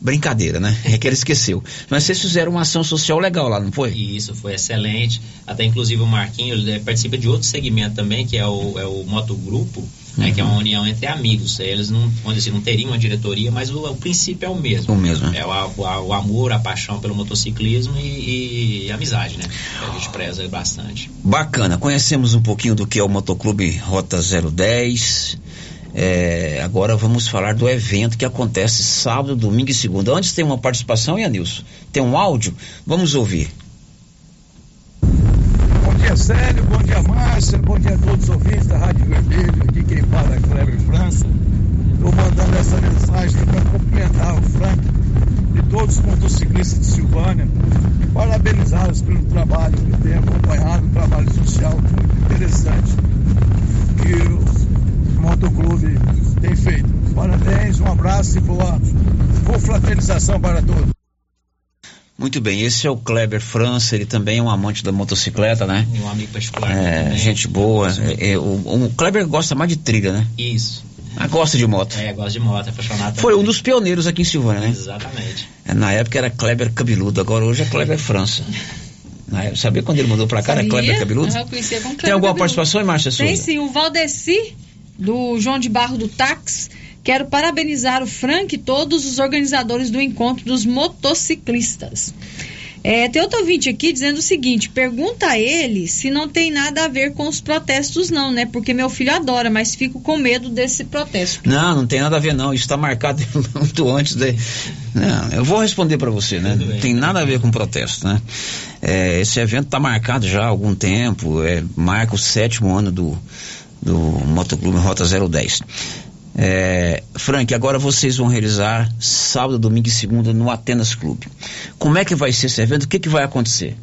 brincadeira, né? É que ele esqueceu. Mas vocês fizeram uma ação social legal lá, não foi? Isso, foi excelente. Até inclusive o Marquinho ele participa de outro segmento também, que é o, é o Motogrupo, uhum. né, que é uma união entre amigos. Eles não, onde assim, não teriam uma diretoria, mas o, o princípio é o mesmo. O mesmo. É o, o, o amor, a paixão pelo motociclismo e, e, a amizade, né? A gente preza bastante. Bacana. Conhecemos um pouquinho do que é o Motoclube Rota 010 é, agora vamos falar do evento que acontece sábado, domingo e segunda. Antes tem uma participação, Ianilson? Tem um áudio? Vamos ouvir. Bom dia, Célio. Bom dia, Márcia. Bom dia a todos os ouvintes da Rádio Vermelho. Aqui quem fala é Cleber França. Estou mandando essa mensagem para cumprimentar o Frank e todos os motociclistas de Silvânia parabenizá-los pelo trabalho que tem acompanhado, um trabalho social muito interessante que o Motoclube tem feito. Parabéns, um abraço e boa confraternização para todos. Muito bem, esse é o Kleber França, ele também é um amante da motocicleta, né? E um amigo particular. É, também. gente boa. É, é, o, o Kleber gosta mais de trilha, né? Isso. Ah, gosta de moto. É, gosta de moto, é apaixonado Foi também. um dos pioneiros aqui em Silvânia, né? Exatamente. É, Na época era Kleber Cabeludo, agora hoje é Kleber França. Na época, sabia quando ele mudou pra cá, era? Kleber Cabeludo? Eu conhecia como Tem Kleber alguma Cabeludo. participação, Márcia Tem sim, o Valdeci, do João de Barro do Táxi. Quero parabenizar o Frank e todos os organizadores do encontro dos motociclistas. É, tem outro ouvinte aqui dizendo o seguinte: pergunta a ele se não tem nada a ver com os protestos, não, né? Porque meu filho adora, mas fico com medo desse protesto. Não, não tem nada a ver não. Isso está marcado muito antes de. Não, eu vou responder para você, né? Não tem nada a ver com protesto, né? É, esse evento está marcado já há algum tempo. É, marca o sétimo ano do do Motoclube Rota 010. É, Frank, agora vocês vão realizar sábado, domingo e segunda no Atenas Clube. Como é que vai ser esse evento? O que, que vai acontecer?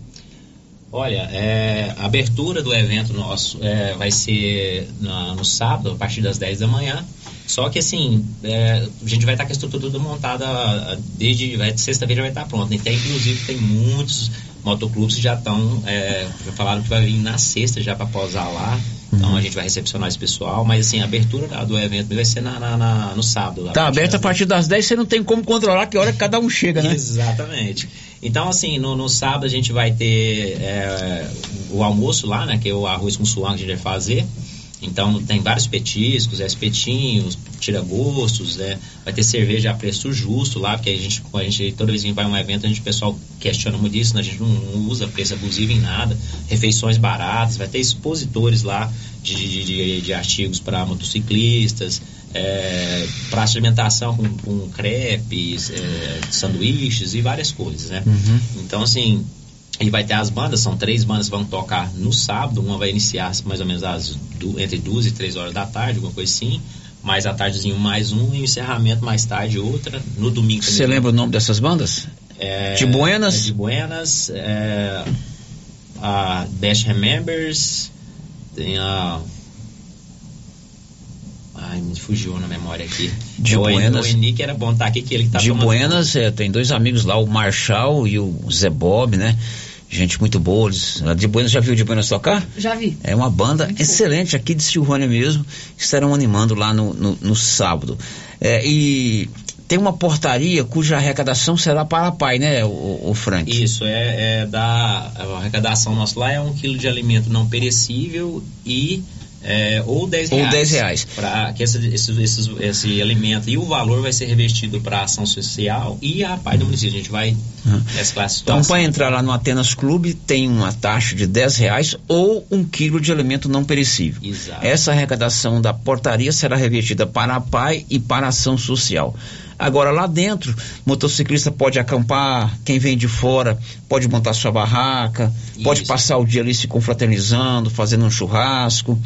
Olha, é, a abertura do evento nosso é, vai ser na- no sábado, a partir das 10 da manhã. Só que assim, é, a gente vai estar com a estrutura toda montada desde sexta-feira vai estar pronta. Então, inclusive, tem muitos motoclubes que já estão, é, já falaram que vai vir na sexta já para posar lá. Então a gente vai recepcionar esse pessoal, mas assim, a abertura do evento vai ser na, na- na- no sábado. Tá aberto a partir das 10, você não tem como controlar que hora que cada um chega, né? Exatamente. Então, assim, no, no sábado a gente vai ter é, o almoço lá, né? Que é o arroz com suã que a gente vai fazer. Então, tem vários petiscos, é, espetinhos, tira-gostos, né? Vai ter cerveja a preço justo lá, porque a gente, a gente toda vez que vai a um evento, a gente, o pessoal questiona muito isso, né? A gente não, não usa preço abusivo em nada. Refeições baratas, vai ter expositores lá de, de, de- de artigos para motociclistas, é, praça de alimentação com, com crepes, é, sanduíches e várias coisas, né? Então, assim, e vai ter as bandas, são três bandas que vão tocar no sábado, uma vai iniciar mais ou menos às du- entre duas e três horas da tarde, alguma coisa assim, mais à tardezinho mais um, e o encerramento mais tarde outra, no domingo também. Você lembra o nome dessas bandas? É, De Buenas? é de Buenas, é, a Dash Remembers, tem a... Ai, me fugiu na memória aqui. De o, Buenas. O Henrique era bom estar aqui, que ele tá de tomando Buenas, é, tem dois amigos lá, o Marshall e o Zé Bob, né? Gente muito boa. Eles, de Buenas, já viu de Buenas tocar? Já vi. É uma banda excelente aqui de Silvânia mesmo, que estarão animando lá no, no, no sábado. É, e tem uma portaria cuja arrecadação será para a PAI, né, o, o Frank? Isso, é, é da a arrecadação nossa lá é um quilo de alimento não perecível e é, ou 10 Ou reais. 10 reais. Pra que esse, esse, esse, esse alimento e o valor vai ser revestido para ação social e a PAI do município. A gente vai mesclar a Então, para entrar lá no Atenas Clube, tem uma taxa de 10 reais ou um quilo de alimento não perecível. Exato. Essa arrecadação da portaria será revertida para a PAI e para a ação social. Agora, lá dentro, motociclista pode acampar, quem vem de fora pode montar sua barraca, pode passar o dia ali se confraternizando, fazendo um churrasco.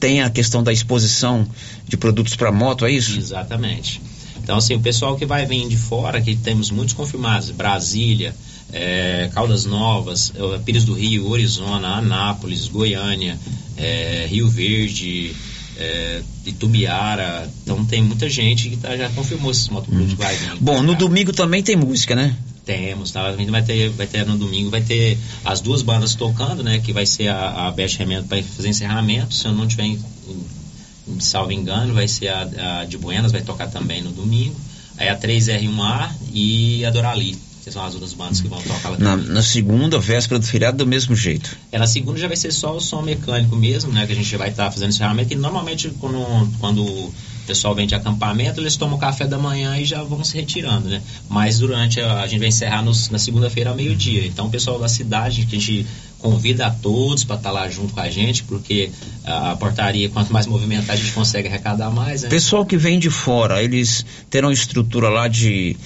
Tem a questão da exposição de produtos para moto, é isso? Exatamente. Então, assim, o pessoal que vai vir de fora, que temos muitos confirmados, Brasília, eh, Caldas Novas, eh, Pires do Rio, Orizona, Anápolis, Goiânia, eh, Rio Verde, eh, Itubiara. Então, tem muita gente que tá- já confirmou esses motoclubes que vai vir. Bom, no domingo também tem música, né? Temos, tá? A gente vai ter, vai ter no domingo, vai ter as duas bandas tocando, né? Que vai ser a, a Best Remendo para fazer encerramento. Se eu não tiver, em, em- salvo engano, vai ser a, a de Buenas, vai tocar também no domingo. Aí a 3R1A e a Dorali, que são as outras bandas que vão tocar lá Na, na segunda, véspera do feriado, do mesmo jeito. É, na segunda já vai ser só o som mecânico mesmo, né? Que a gente vai estar fazendo encerramento. E normalmente quando, quando o pessoal vem de acampamento, eles tomam café da manhã e já vão se retirando, né? Mas durante a, a gente vai encerrar nos- na segunda-feira ao meio-dia. Então o pessoal da cidade, que a gente convida a todos para estar lá junto com a gente, porque a, a portaria, quanto mais movimentar, a gente consegue arrecadar mais, né? Pessoal que vem de fora, eles terão estrutura lá de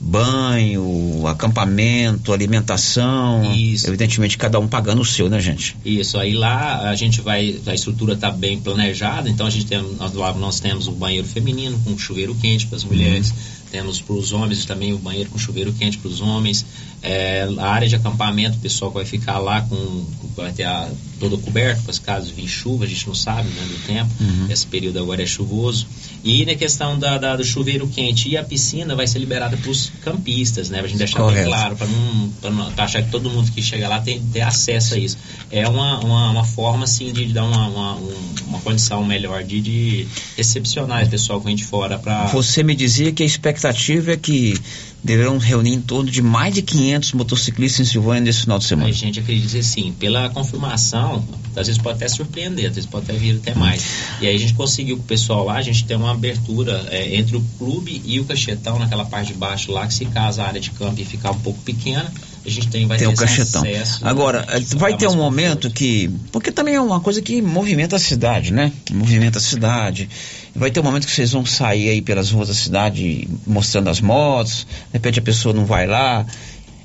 banho, acampamento, alimentação. Evidentemente, cada um pagando o seu, né, gente? Isso, aí lá a gente vai, a estrutura está bem planejada, então a gente tem, nós, nós temos o banheiro feminino com chuveiro quente para as mulheres, temos para os homens também o banheiro com chuveiro quente para os homens, é, a área de acampamento, o pessoal que vai ficar lá com vai ter a, todo coberto, para caso vir chuva, a gente não sabe né, do tempo, Uhum. esse período agora é chuvoso. E na questão da, da- do chuveiro quente e a piscina vai ser liberada para os campistas, né? Pra gente deixar Correto. bem claro, para não, pra não pra achar que todo mundo que chega lá tem ter acesso a isso. É uma, uma, uma forma assim de dar uma, uma, um- uma condição melhor de, de recepcionar esse pessoal que vem de fora para Você me dizia que a expectativa é que deverão reunir em torno de mais de 500 motociclistas em Silvânia nesse final de semana. A gente acredita assim, pela confirmação, às vezes pode até surpreender, às vezes pode até vir até mais. E aí a gente conseguiu com o pessoal lá, a gente tem uma abertura é, entre o clube e o cachetão, naquela parte de baixo lá, que se caso a área de campo ficar um pouco pequena, a gente tem, vai Tem ter o cachetão. acesso. Agora, vai ter um momento que. Porque também é uma coisa que movimenta a cidade, né? Movimenta a cidade. Vai ter um momento que vocês vão sair aí pelas ruas da cidade mostrando as motos, de repente a pessoa não vai lá.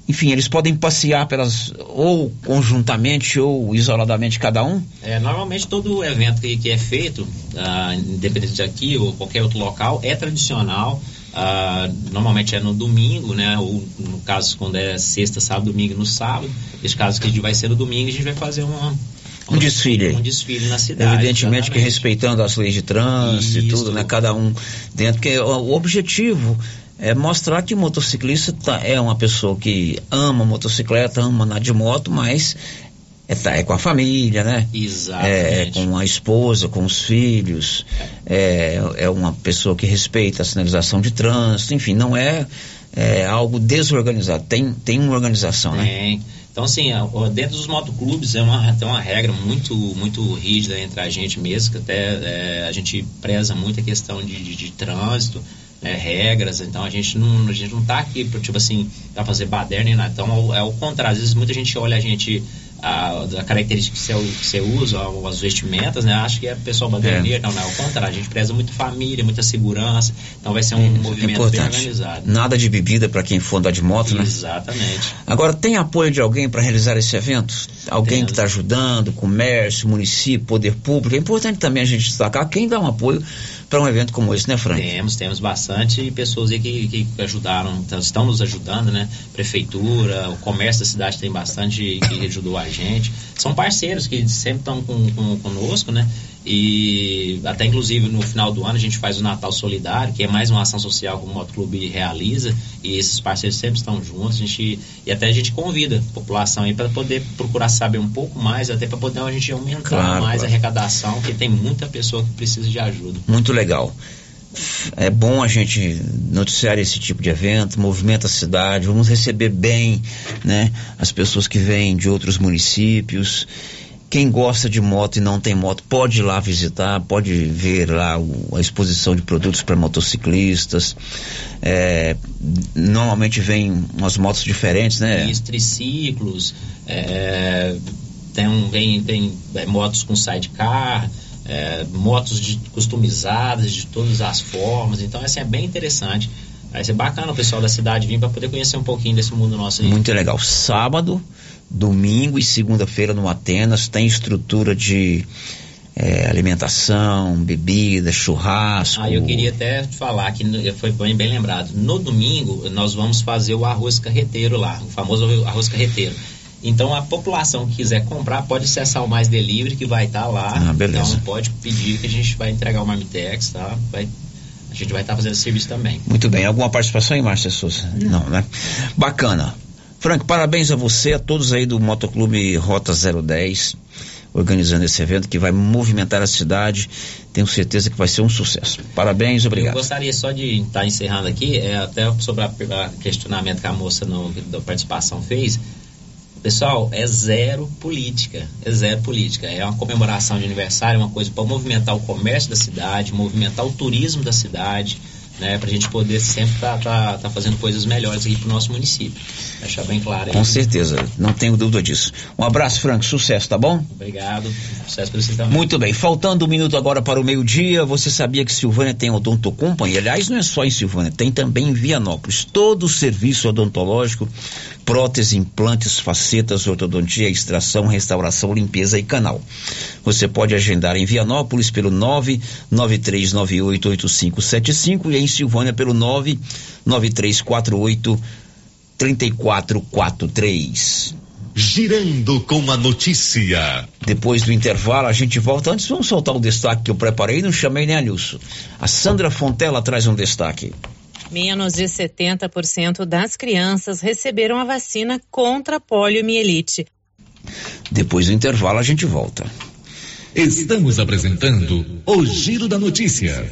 Enfim, eles podem passear pelas. ou conjuntamente ou isoladamente cada um. É, normalmente todo evento que, que é feito, ah, independente de aqui ou qualquer outro local, é tradicional. Ah, normalmente é no domingo, né? Ou no caso quando é sexta, sábado, domingo, no sábado. Nesse caso que vai ser no domingo, a gente vai fazer uma, Um desfile um desfile na cidade. Evidentemente que respeitando as leis de trânsito e tudo, né? Cada um dentro, porque o, objetivo é mostrar que o motociclista tá- é uma pessoa que ama motocicleta, ama andar de moto, mas é, tá- é com a família, né? É, com a esposa, com os filhos, é, é uma pessoa que respeita a sinalização de trânsito, enfim, não é, é algo desorganizado, tem, tem uma organização, né? Tem. Então, assim, ó, dentro dos motoclubes é uma, tem uma regra muito, muito rígida entre a gente mesmo, que até é, a gente preza muito a questão de, de, de trânsito, né, regras, então a gente não, a gente não tá aqui tipo assim, pra fazer baderna nem nada. Então, é o contrário, às vezes muita gente olha a gente, a, a característica que você, que você usa, as vestimentas, né, acha que é pessoal baderneiro, não, não, é o contrário, a gente preza muito família, muita segurança, então vai ser um É movimento bem importante. organizado. Nada de bebida para quem for andar de moto, né? Exatamente. Agora, tem apoio de alguém para realizar esse evento? Alguém que está ajudando, comércio, município, poder público? É importante também a gente destacar quem dá um apoio para um evento como esse, né, Frank? Temos, temos bastante pessoas aí que, que ajudaram, então, estão nos ajudando, né? Prefeitura, o comércio da cidade tem bastante que ajudou a gente. São parceiros que sempre estão com, com- conosco, né? E até inclusive no final do ano a gente faz o Natal Solidário, que é mais uma ação social que o Motoclube realiza, e esses parceiros sempre estão juntos, a gente, e até a gente convida a população aí para poder procurar saber um pouco mais, até para poder a gente aumentar Claro, mais claro. a arrecadação, porque tem muita pessoa que precisa de ajuda. Muito legal. É bom a gente noticiar esse tipo de evento, movimenta a cidade, vamos receber bem né, as pessoas que vêm de outros municípios. Quem gosta de moto e não tem moto pode ir lá visitar, pode ver lá o- a exposição de produtos para motociclistas. É, normalmente vem umas motos diferentes, né? Isso, triciclos, é, tem, um, vem, tem é, motos com sidecar, é, motos de- customizadas de todas as formas, então assim, é bem interessante. Vai ser bacana o pessoal da cidade vir para poder conhecer um pouquinho desse mundo nosso aí. Muito legal. Sábado, domingo e segunda-feira no Atenas tem estrutura de eh, alimentação, bebida, churrasco. Ah, eu queria até falar que foi bem, bem lembrado. No domingo, nós vamos fazer o arroz carreteiro lá, o famoso arroz carreteiro. Então, a população que quiser comprar pode acessar o Mais Delivery, que vai estar lá. Ah, beleza. Então, pode pedir que a gente vai entregar o Marmitex, tá? Vai, a gente vai estar fazendo esse serviço também. Muito bem. Alguma participação aí, Márcia Souza? Não, né? Bacana. Frank, parabéns a você, a todos aí do Motoclube Rota 010, organizando esse evento que vai movimentar a cidade. Tenho certeza que vai ser um sucesso. Parabéns, Eu obrigado. gostaria só de estar encerrando aqui, é, até sobre o questionamento que a moça no, da participação fez. Pessoal, é zero política, é zero política. É uma comemoração de aniversário, é uma coisa para movimentar o comércio da cidade, movimentar o turismo da cidade, né, para a gente poder sempre estar tá, tá fazendo coisas melhores aqui para o nosso município. Deixar bem claro aí. Com certeza, não tenho dúvida disso. Um abraço, Frank, sucesso, tá bom? Obrigado, sucesso para vocês também. Muito bem, faltando um minuto agora para o meio-dia, você sabia que Silvânia tem Odonto Company? Aliás, não é só em Silvânia, tem também em Vianópolis. Todo o serviço odontológico prótese, implantes, facetas, ortodontia, extração, restauração, limpeza e canal. Você pode agendar em Vianópolis pelo 993988575 e em Silvânia pelo 99348 3443. Girando com a notícia. Depois do intervalo, a gente volta. Antes, vamos soltar o destaque que eu preparei. Não chamei nem a Nilson. A Sandra Fontela traz um destaque. Menos de 70% das crianças receberam a vacina contra a poliomielite. Depois do intervalo, a gente volta. Estamos apresentando o Giro da Notícia.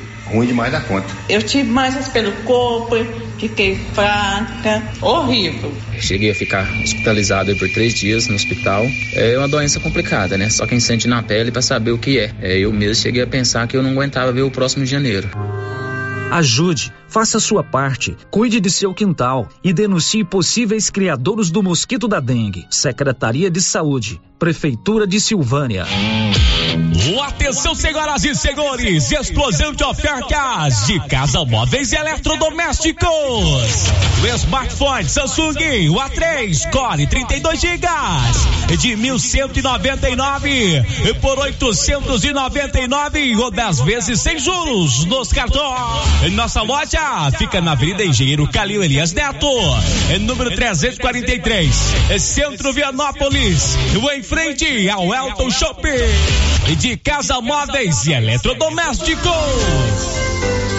Ruim demais da conta. Eu tive mais pelo corpo, fiquei fraca, horrível. Cheguei a ficar hospitalizado por três dias no hospital. É uma doença complicada, né? Só quem sente na pele para saber o que é. é. Eu mesmo cheguei a pensar que eu não aguentava ver o próximo de janeiro. Ajude, faça sua parte, cuide de seu quintal e denuncie possíveis criadores do mosquito da dengue. Secretaria de Saúde, Prefeitura de Silvânia. Atenção, senhoras e senhores, explosão de ofertas de casa móveis e eletrodomésticos. O smartphone Samsung, o A3 Core 32 GB de 1199 por 899 ou 10 vezes sem juros nos cartões. Nossa loja fica na Avenida Engenheiro Calil Elias Neto, número 343, Centro Vianópolis, em frente ao Elton Shopping. De casa móveis e eletrodomésticos.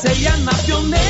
Sei é na pioneira que eu.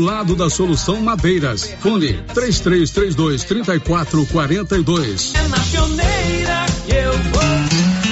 lado da Solução Madeiras. Fone 3332 3442. É na pioneira eu vou.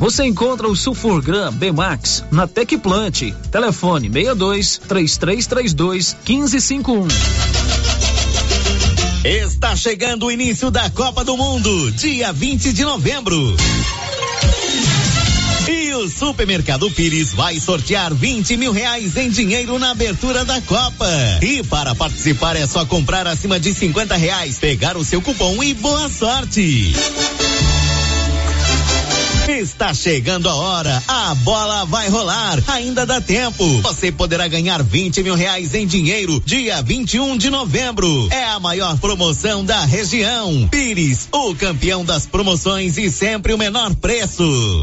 Você encontra o Sulfurgram Bemax na Tecplant. Telefone 62 3332 1551. Está chegando o início da Copa do Mundo, dia 20 de novembro. E o Supermercado Pires vai sortear 20 mil reais em dinheiro na abertura da Copa. E para participar é só comprar acima de 50 reais, pegar o seu cupom e boa sorte. Está chegando a hora, a bola vai rolar, ainda dá tempo. Você poderá ganhar 20 mil reais em dinheiro dia 21 de novembro. É a maior promoção da região. Pires, o campeão das promoções e sempre o menor preço.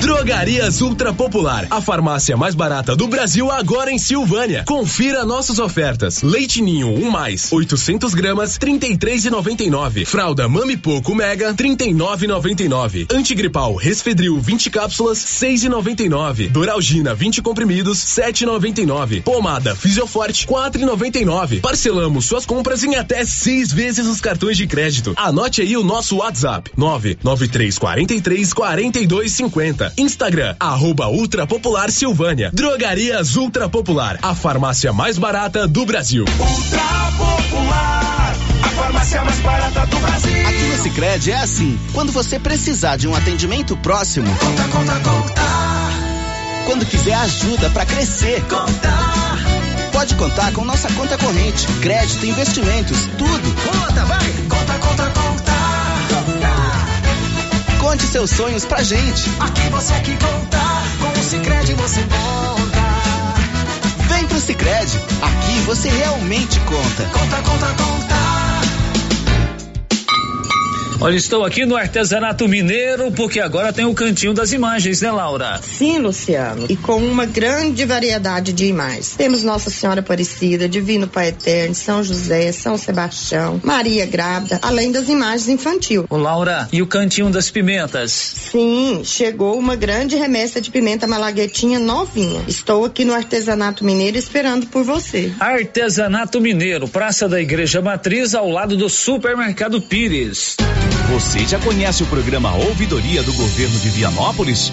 Drogarias Ultra Popular, a farmácia mais barata do Brasil agora em Silvânia. Confira nossas ofertas. Leite Ninho 1 um mais, 800 gramas, 33,99. Fralda Mami Poco Mega, 39,99. Antigripal Resfedril 20 cápsulas, 6,99. Doralgina 20 comprimidos, 7,99. Pomada Fisioforte, 4,99. Parcelamos suas compras em até seis vezes os cartões de crédito. Anote aí o nosso WhatsApp: 99343 4250. Instagram, arroba Ultra Popular Silvânia. Drogarias Ultra Popular, a farmácia mais barata do Brasil. Ultra Popular, a farmácia mais barata do Brasil. Aqui no Cicred é assim, quando você precisar de um atendimento próximo. Conta, conta, conta. Quando quiser ajuda para crescer. Conta. Pode contar com nossa conta corrente, crédito, investimentos, tudo. Conta, vai. Conte seus sonhos pra gente. Aqui você é que conta, com o Cicred você conta. Vem pro Cicred, aqui você realmente conta. Conta, conta, conta. Olha, estou aqui no artesanato mineiro porque agora tem o cantinho das imagens, né, Laura? Sim, Luciano. E com uma grande variedade de imagens. Temos Nossa Senhora Aparecida, Divino Pai Eterno, São José, São Sebastião, Maria Grávida, além das imagens infantil. Ô, Laura, e o cantinho das pimentas? Sim, chegou uma grande remessa de pimenta malaguetinha novinha. Estou aqui no artesanato mineiro esperando por você. Artesanato Mineiro, Praça da Igreja Matriz, ao lado do Supermercado Pires. Você já conhece o programa Ouvidoria do Governo de Vianópolis?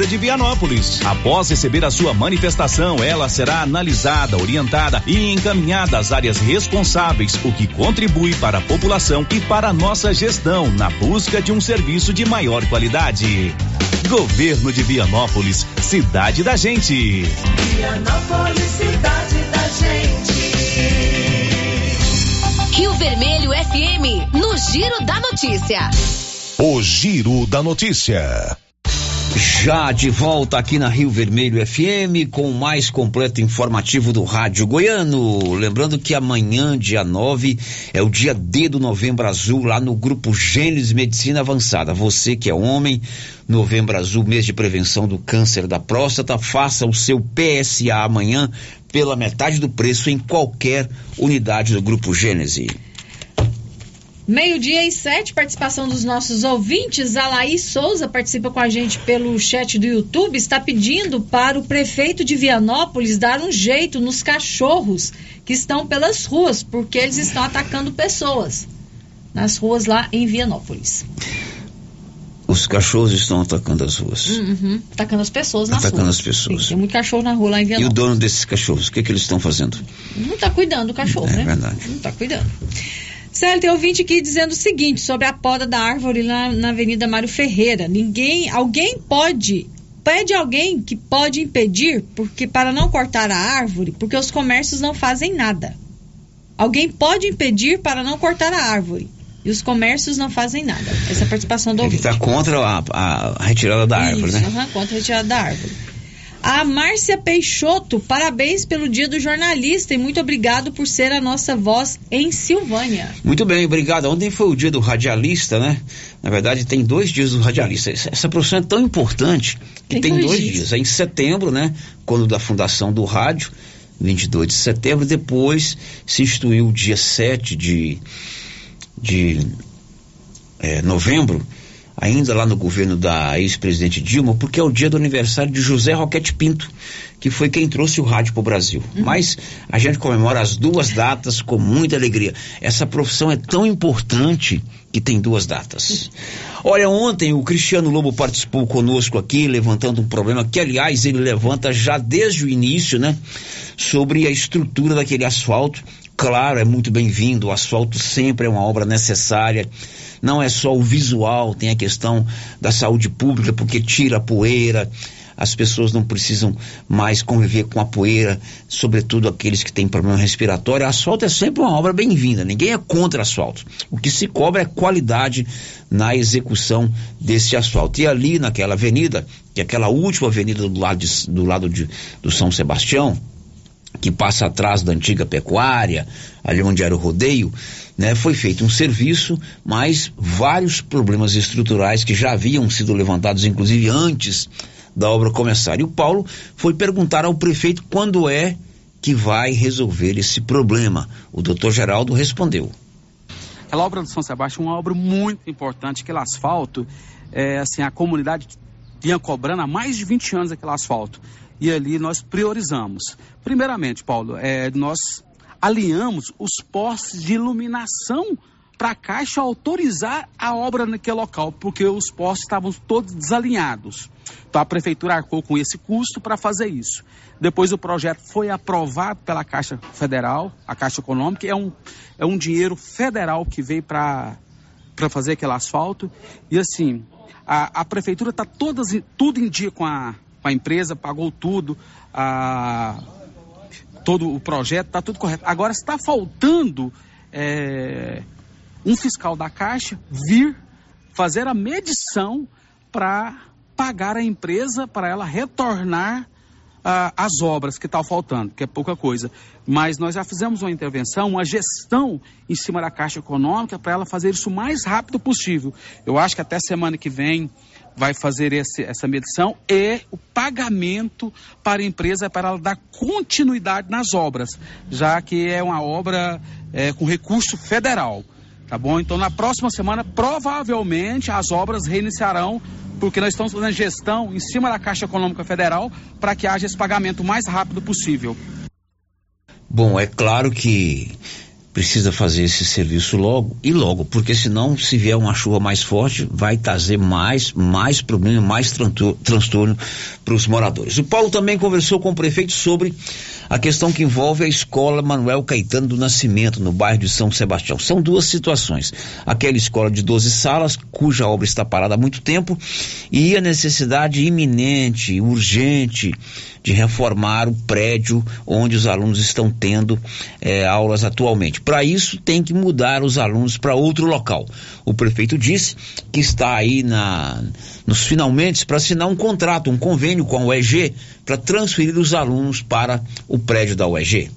de Vianópolis. Após receber a sua manifestação, ela será analisada, orientada e encaminhada às áreas responsáveis, o que contribui para a população e para a nossa gestão na busca de um serviço de maior qualidade. Governo de Vianópolis, cidade da gente. Vianópolis, cidade da gente. Rio Vermelho FM, no Giro da Notícia. O Giro da Notícia. Já de volta aqui na Rio Vermelho FM com o mais completo informativo do Rádio Goiano. Lembrando que amanhã, dia 9, é o dia D do Novembro Azul lá no grupo Gênesis Medicina Avançada. Você que é homem, Novembro Azul, mês de prevenção do câncer da próstata, faça o seu PSA amanhã pela metade do preço em qualquer unidade do grupo Gênesis. Meio-dia e sete, participação dos nossos ouvintes. A Laís Souza participa com a gente pelo chat do YouTube. Está pedindo para o prefeito de Vianópolis dar um jeito nos cachorros que estão pelas ruas, porque eles estão atacando pessoas nas ruas lá em Vianópolis. Os cachorros estão atacando as ruas. Uhum, atacando as pessoas nas atacando ruas. as pessoas. Sim, tem muito cachorro na rua lá em E o Vianópolis. dono desses cachorros, o que, que eles estão fazendo? Não está cuidando do cachorro, É né? verdade. Não está cuidando. Célio, tem ouvinte aqui dizendo o seguinte sobre a poda da árvore lá na Avenida Mário Ferreira. Ninguém, alguém pode, pede alguém que pode impedir, porque para não cortar a árvore, porque os comércios não fazem nada. Alguém pode impedir para não cortar a árvore. E os comércios não fazem nada. Essa é a participação do Ele ouvinte. está contra a, a retirada da árvore, Isso, né? aham, contra a retirada da árvore. A Márcia Peixoto, parabéns pelo dia do jornalista e muito obrigado por ser a nossa voz em Silvânia. Muito bem, obrigado. Ontem foi o dia do radialista, né? Na verdade, tem dois dias do radialista. Essa profissão é tão importante que Tem tem, dois dias. dias. É em setembro, né? Quando da fundação do rádio, 22 de setembro. Depois se instituiu o dia 7 de, de eh, novembro, ainda lá no governo da ex-presidente Dilma, porque é o dia do aniversário de José Roquete Pinto, que foi quem trouxe o rádio para o Brasil. Mas a gente comemora as duas datas com muita alegria. Essa profissão é tão importante que tem duas datas. Olha, ontem o Cristiano Lobo participou conosco aqui, levantando um problema que, aliás, ele levanta já desde o início, né? Sobre a estrutura daquele asfalto. Claro, é muito bem-vindo, o asfalto sempre é uma obra necessária. Não é só o visual, tem a questão da saúde pública, porque tira a poeira, as pessoas não precisam mais conviver com a poeira, sobretudo aqueles que têm problema respiratório. Asfalto é sempre uma obra bem-vinda, ninguém é contra asfalto. O que se cobra é qualidade na execução desse asfalto. E ali naquela avenida, que é aquela última avenida do lado, de- do, lado de, do São Sebastião, que passa atrás da antiga pecuária, ali onde era o rodeio, né, foi feito um serviço, mas vários problemas estruturais que já haviam sido levantados, inclusive antes da obra começar. E o Paulo foi perguntar ao prefeito quando é que vai resolver esse problema. O doutor Geraldo respondeu. Aquela obra do São Sebastião é uma obra muito importante. Aquele asfalto, é, assim, a comunidade vinha cobrando há mais de 20 anos aquele asfalto. E ali nós priorizamos. Primeiramente, Paulo, é, nós alinhamos os postes de iluminação para a Caixa autorizar a obra naquele local, porque os postes estavam todos desalinhados. Então a prefeitura arcou com esse custo para fazer isso. Depois o projeto foi aprovado pela Caixa Federal, a Caixa Econômica, é um, é um dinheiro federal que veio para fazer aquele asfalto. E assim, a, a prefeitura está tudo em dia com a, com a empresa, pagou tudo, a, todo o projeto, está tudo correto. Agora está faltando é, um fiscal da Caixa vir fazer a medição para pagar a empresa para ela retornar ah, as obras que está faltando, que é pouca coisa. Mas nós já fizemos uma intervenção, uma gestão em cima da Caixa Econômica para ela fazer isso o mais rápido possível. Eu acho que até semana que vem vai fazer esse, essa medição e o pagamento para a empresa para ela dar continuidade nas obras, já que é uma obra é, com recurso federal. Tá bom? Então, na próxima semana, provavelmente as obras reiniciarão, porque nós estamos fazendo gestão em cima da Caixa Econômica Federal para que haja esse pagamento o mais rápido possível. Bom, é claro que precisa fazer esse serviço logo e logo, porque senão, se vier uma chuva mais forte, vai trazer mais, mais problema, mais transtorno para os moradores. O Paulo também conversou com o prefeito sobre a questão que envolve a escola Manuel Caetano do Nascimento, no bairro de São Sebastião. São duas situações. Aquela escola de 12 salas, cuja obra está parada há muito tempo, e a necessidade iminente, urgente, de reformar o prédio onde os alunos estão tendo eh, aulas atualmente. Para isso, tem que mudar os alunos para outro local. O prefeito disse que está aí na, nos finalmente para assinar um contrato, um convênio com a UEG para transferir os alunos para o prédio da UEG.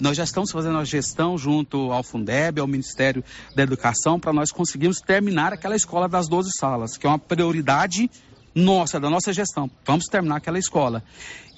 Nós já estamos fazendo a gestão junto ao Fundeb, ao Ministério da Educação, para nós conseguirmos terminar aquela escola das 12 salas, que é uma prioridade nossa, da nossa gestão. Vamos terminar aquela escola.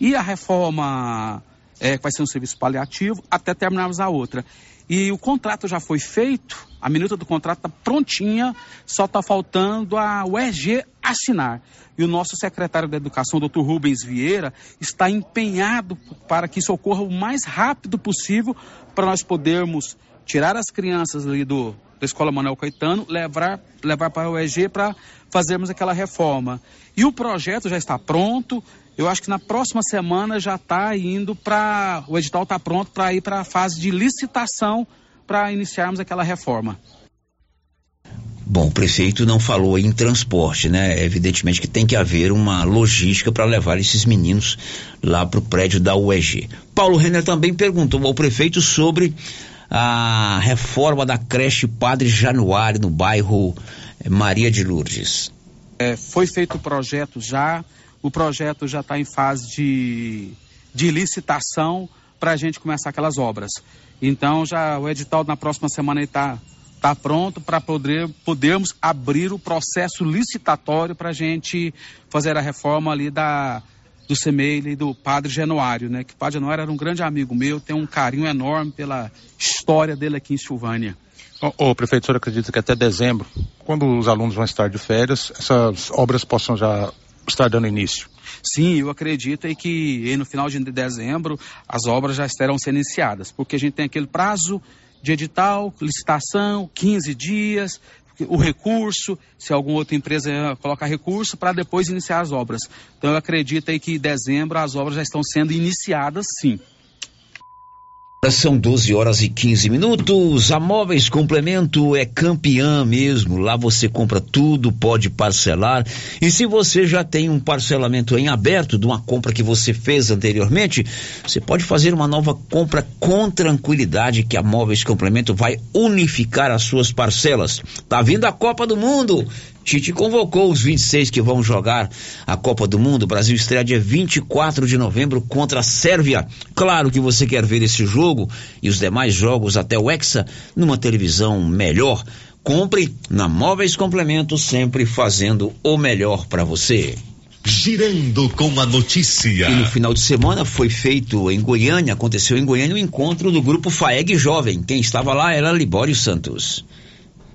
E a reforma, é, vai ser um serviço paliativo, até terminarmos a outra. E o contrato já foi feito, a minuta do contrato está prontinha, só está faltando a UEG assinar. E o nosso secretário da Educação, doutor Rubens Vieira, está empenhado para que isso ocorra o mais rápido possível, para nós podermos tirar as crianças ali do, da Escola Manuel Caetano, levar, levar para a UEG para fazermos aquela reforma. E o projeto já está pronto, eu acho que na próxima semana já está indo para. O edital está pronto para ir para a fase de licitação para iniciarmos aquela reforma. Bom, o prefeito não falou em transporte, né? Evidentemente que tem que haver uma logística para levar esses meninos lá para o prédio da UEG. Paulo Renner também perguntou ao prefeito sobre a reforma da creche Padre Januário no bairro eh, Maria de Lourdes. É, foi feito o projeto já, o projeto já está em fase de, de licitação para a gente começar aquelas obras. Então já o edital na próxima semana está tá pronto para poder podermos abrir o processo licitatório para a gente fazer a reforma ali da do Semeile e do Padre Januário, né? Que o Padre Januário era um grande amigo meu, tem um carinho enorme pela história dele aqui em Silvânia. O, o prefeito, o senhor acredita que até dezembro, quando os alunos vão estar de férias, essas obras possam já estar dando início? Sim, eu acredito e que no final de dezembro as obras já estarão sendo iniciadas, porque a gente tem aquele prazo de edital, licitação, 15 dias, o recurso, se alguma outra empresa colocar recurso, para depois iniciar as obras. Então eu acredito aí que em dezembro as obras já estão sendo iniciadas, sim. São 12 horas e 15 minutos. A Móveis Complemento é campeã mesmo. Lá você compra tudo, pode parcelar. E se você já tem um parcelamento em aberto de uma compra que você fez anteriormente, você pode fazer uma nova compra com tranquilidade que a Móveis Complemento vai unificar as suas parcelas. Tá vindo a Copa do Mundo Tite convocou os 26 que vão jogar a Copa do Mundo. O Brasil estreia dia 24 de novembro contra a Sérvia. Claro que você quer ver esse jogo e os demais jogos até o Hexa numa televisão melhor. Compre na Móveis Complemento, sempre fazendo o melhor para você. Girando com a notícia. E no final de semana foi feito em Goiânia, aconteceu em Goiânia o encontro do grupo FAEG Jovem. Quem estava lá era Libório Santos.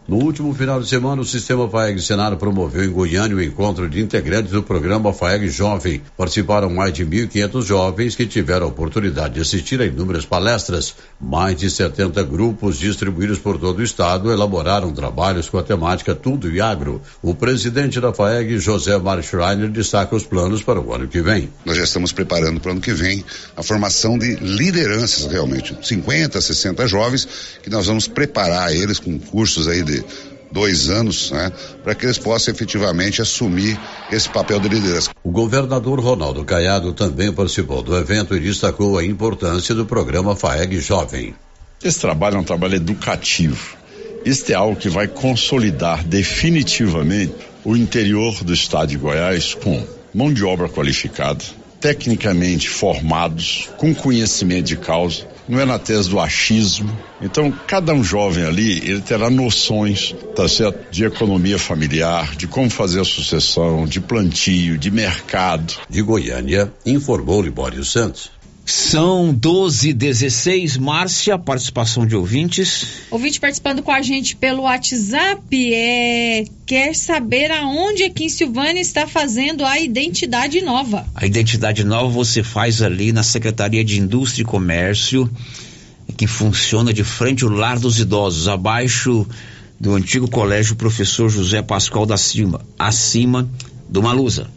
No último final de semana, o Sistema FAEG Senado promoveu em Goiânia o encontro de integrantes do programa FAEG Jovem. Participaram mais de 1.500 jovens que tiveram a oportunidade de assistir a inúmeras palestras. Mais de 70 grupos distribuídos por todo o estado elaboraram trabalhos com a temática Tudo e Agro. O presidente da FAEG, José Mar Schreiner, destaca os planos para o ano que vem. Nós já estamos preparando para o ano que vem a formação de lideranças realmente. 50, 60 jovens que nós vamos preparar eles com cursos aí de dois anos, né, para que eles possam efetivamente assumir esse papel de liderança. O governador Ronaldo Caiado também participou do evento e destacou a importância do programa FAEG Jovem. Esse trabalho é um trabalho educativo. Este é algo que vai consolidar definitivamente o interior do estado de Goiás com mão de obra qualificada, tecnicamente formados, com conhecimento de causa, não é na tese do achismo. Então, cada um jovem ali, ele terá noções, tá certo? De economia familiar, de como fazer a sucessão, de plantio, de mercado. De Goiânia, informou Libório Santos. São 12 16 Márcia, participação de ouvintes. Ouvinte participando com a gente pelo WhatsApp é quer saber aonde aqui em Silvânia está fazendo a identidade nova. A identidade nova você faz ali na Secretaria de Indústria e Comércio, que funciona de frente ao Lar dos Idosos, abaixo do antigo colégio Professor José Pascoal da Silva, acima do Malusa.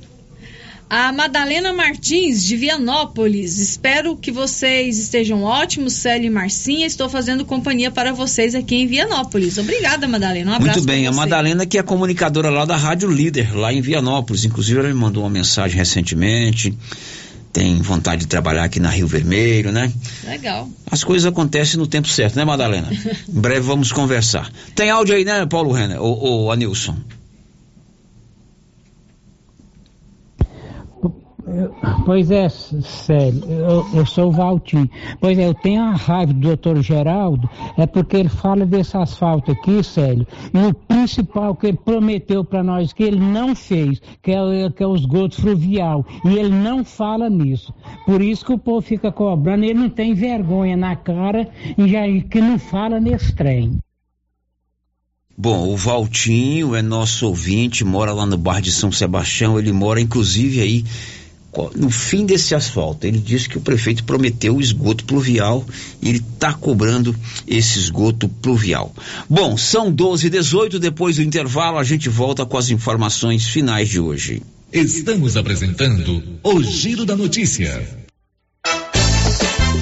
A Madalena Martins, de Vianópolis. Espero que vocês estejam ótimos, Célio e Marcinha. Estou fazendo companhia para vocês aqui em Vianópolis. Obrigada, Madalena. Um abraço. Muito bem, a Madalena que é comunicadora lá da Rádio Líder, lá em Vianópolis. Inclusive, ela me mandou uma mensagem recentemente. Tem vontade de trabalhar aqui na Rio Vermelho, né? Legal. As coisas acontecem no tempo certo, né, Madalena? em breve vamos conversar. Tem áudio aí, né, Paulo Renner? Ou, ou Anilson? Pois é, Célio, eu, eu, sou o Valtinho. Pois é, eu tenho a raiva do doutor Geraldo, é porque ele fala desse asfalto aqui, Célio, e o principal que ele prometeu para nós, que ele não fez, que é, que é o esgoto fluvial, e ele não fala nisso. Por isso que o povo fica cobrando, ele não tem vergonha na cara e já que não fala nesse trem. Bom, o Valtinho é nosso ouvinte, mora lá no bar de São Sebastião, ele mora inclusive aí no fim desse asfalto. Ele disse que o prefeito prometeu o esgoto pluvial e ele está cobrando esse esgoto pluvial. Bom, são 12 e 18 depois do intervalo a gente volta com as informações finais de hoje. Estamos apresentando o Giro da Notícia.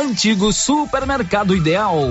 antigo supermercado ideal.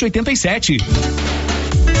87.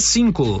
cinco.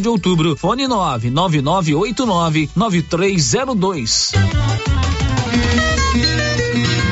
de outubro. Fone 99989 9302.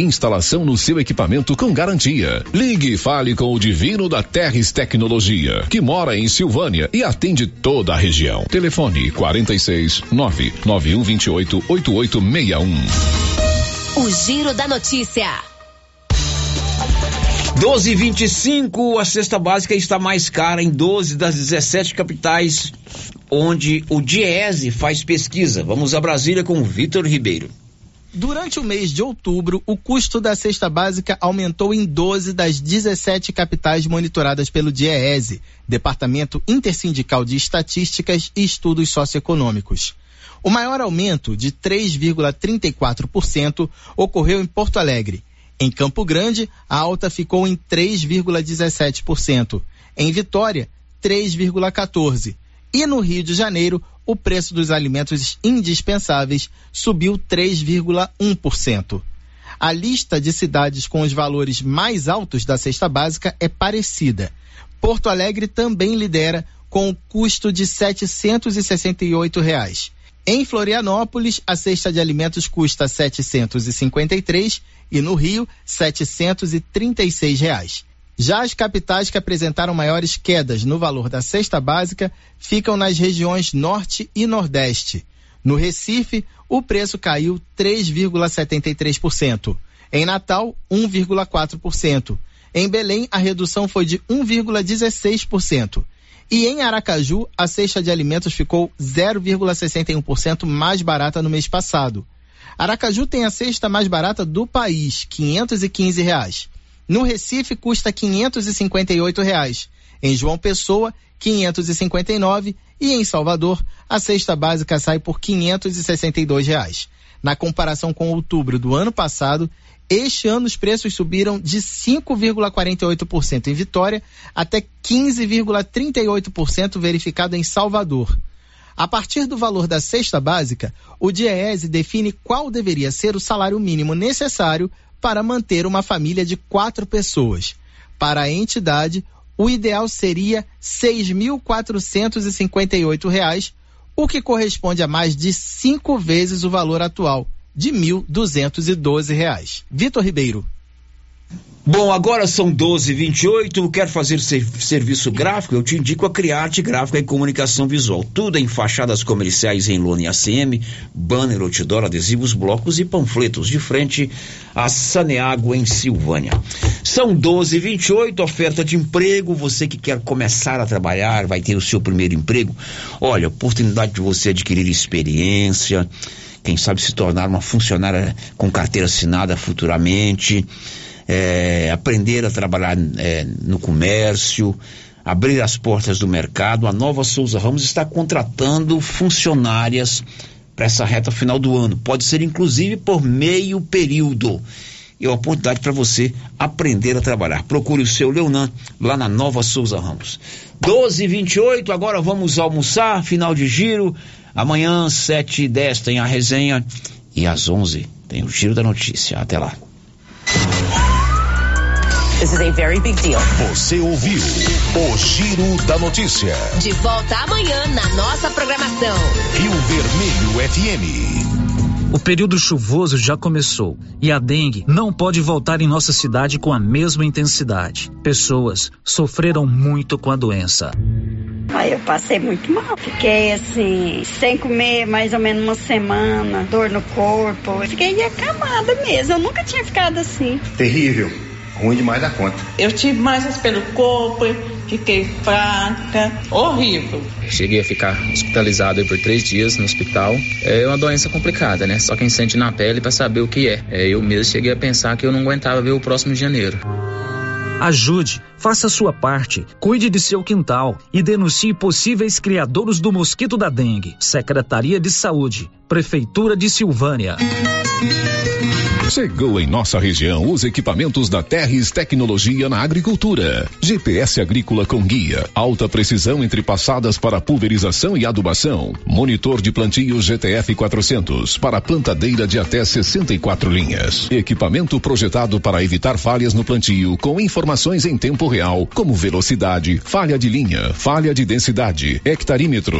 Instalação no seu equipamento com garantia. Ligue e fale com o Divino da Terres Tecnologia, que mora em Silvânia e atende toda a região. Telefone 46 99128 8861. O Giro da Notícia. 12,25, a cesta básica está mais cara em 12 das 17 capitais onde o Diese faz pesquisa. Vamos a Brasília com o Vitor Ribeiro. Durante o mês de outubro, o custo da cesta básica aumentou em 12 das 17 capitais monitoradas pelo DIEESE, Departamento Intersindical de Estatísticas e Estudos Socioeconômicos. O maior aumento, de 3,34%, ocorreu em Porto Alegre. Em Campo Grande, a alta ficou em 3,17%. Em Vitória, 3,14%. E no Rio de Janeiro, o preço dos alimentos indispensáveis subiu 3,1%. A lista de cidades com os valores mais altos da cesta básica é parecida. Porto Alegre também lidera com o custo de 768 reais. Em Florianópolis, a cesta de alimentos custa R$ 753 e no Rio, 736 reais. Já as capitais que apresentaram maiores quedas no valor da cesta básica ficam nas regiões Norte e Nordeste. No Recife, o preço caiu 3,73%. Em Natal, 1,4%. Em Belém, a redução foi de 1,16%. E em Aracaju, a cesta de alimentos ficou 0,61% mais barata no mês passado. Aracaju tem a cesta mais barata do país, 515 reais. No Recife custa 558 reais. Em João Pessoa, 559 e em Salvador, a cesta básica sai por 562 reais. Na comparação com outubro do ano passado, este ano os preços subiram de 5,48% em Vitória até 15,38% verificado em Salvador. A partir do valor da cesta básica, o DIEESE define qual deveria ser o salário mínimo necessário para manter uma família de quatro pessoas. Para a entidade, o ideal seria R$ 6.458, o que corresponde a mais de cinco vezes o valor atual, de R$ 1.212. Vitor Ribeiro. Bom, agora são 12h28. Quer fazer ser, serviço gráfico? Eu te indico a Criarte Gráfica e Comunicação Visual. Tudo em fachadas comerciais em lona e ACM, banner, outdoor, adesivos, blocos e panfletos de frente a Saneago em Silvânia. São 12h28, oferta de emprego. Você que quer começar a trabalhar, vai ter o seu primeiro emprego. Olha, oportunidade de você adquirir experiência, quem sabe se tornar uma funcionária com carteira assinada futuramente é, aprender a trabalhar é, no comércio, abrir as portas do mercado. A Nova Souza Ramos está contratando funcionárias para essa reta final do ano. Pode ser inclusive por meio período. E é uma oportunidade para você aprender a trabalhar. Procure o seu Leonan lá na Nova Souza Ramos. 12 e 28 agora vamos almoçar, final de giro. Amanhã, 7 e 10 tem a resenha. E às 11 tem o giro da notícia. Até lá. This is a very big deal. Você ouviu o Giro da Notícia. De volta amanhã na nossa programação. Rio Vermelho FM. O período chuvoso já começou e a dengue não pode voltar em nossa cidade com a mesma intensidade. Pessoas sofreram muito com a doença. Aí eu passei muito mal. Fiquei assim, sem comer mais ou menos uma semana, dor no corpo. Eu fiquei acamada mesmo. Eu nunca tinha ficado assim. Terrível. Ruim demais da conta. Eu tive mais pelo corpo, fiquei fraca, horrível. Cheguei a ficar hospitalizado aí por três dias no hospital. É uma doença complicada, né? Só quem sente na pele para saber o que é. é. Eu mesmo cheguei a pensar que eu não aguentava ver o próximo de janeiro. Ajude, faça sua parte, cuide de seu quintal e denuncie possíveis criadores do mosquito da dengue. Secretaria de Saúde, Prefeitura de Silvânia. Chegou em nossa região os equipamentos da Terres Tecnologia na Agricultura. GPS agrícola com guia, alta precisão entre passadas para pulverização e adubação. Monitor de plantio GTF 400 para plantadeira de até 64 linhas. Equipamento projetado para evitar falhas no plantio com informações em tempo real, como velocidade, falha de linha, falha de densidade, hectarímetro,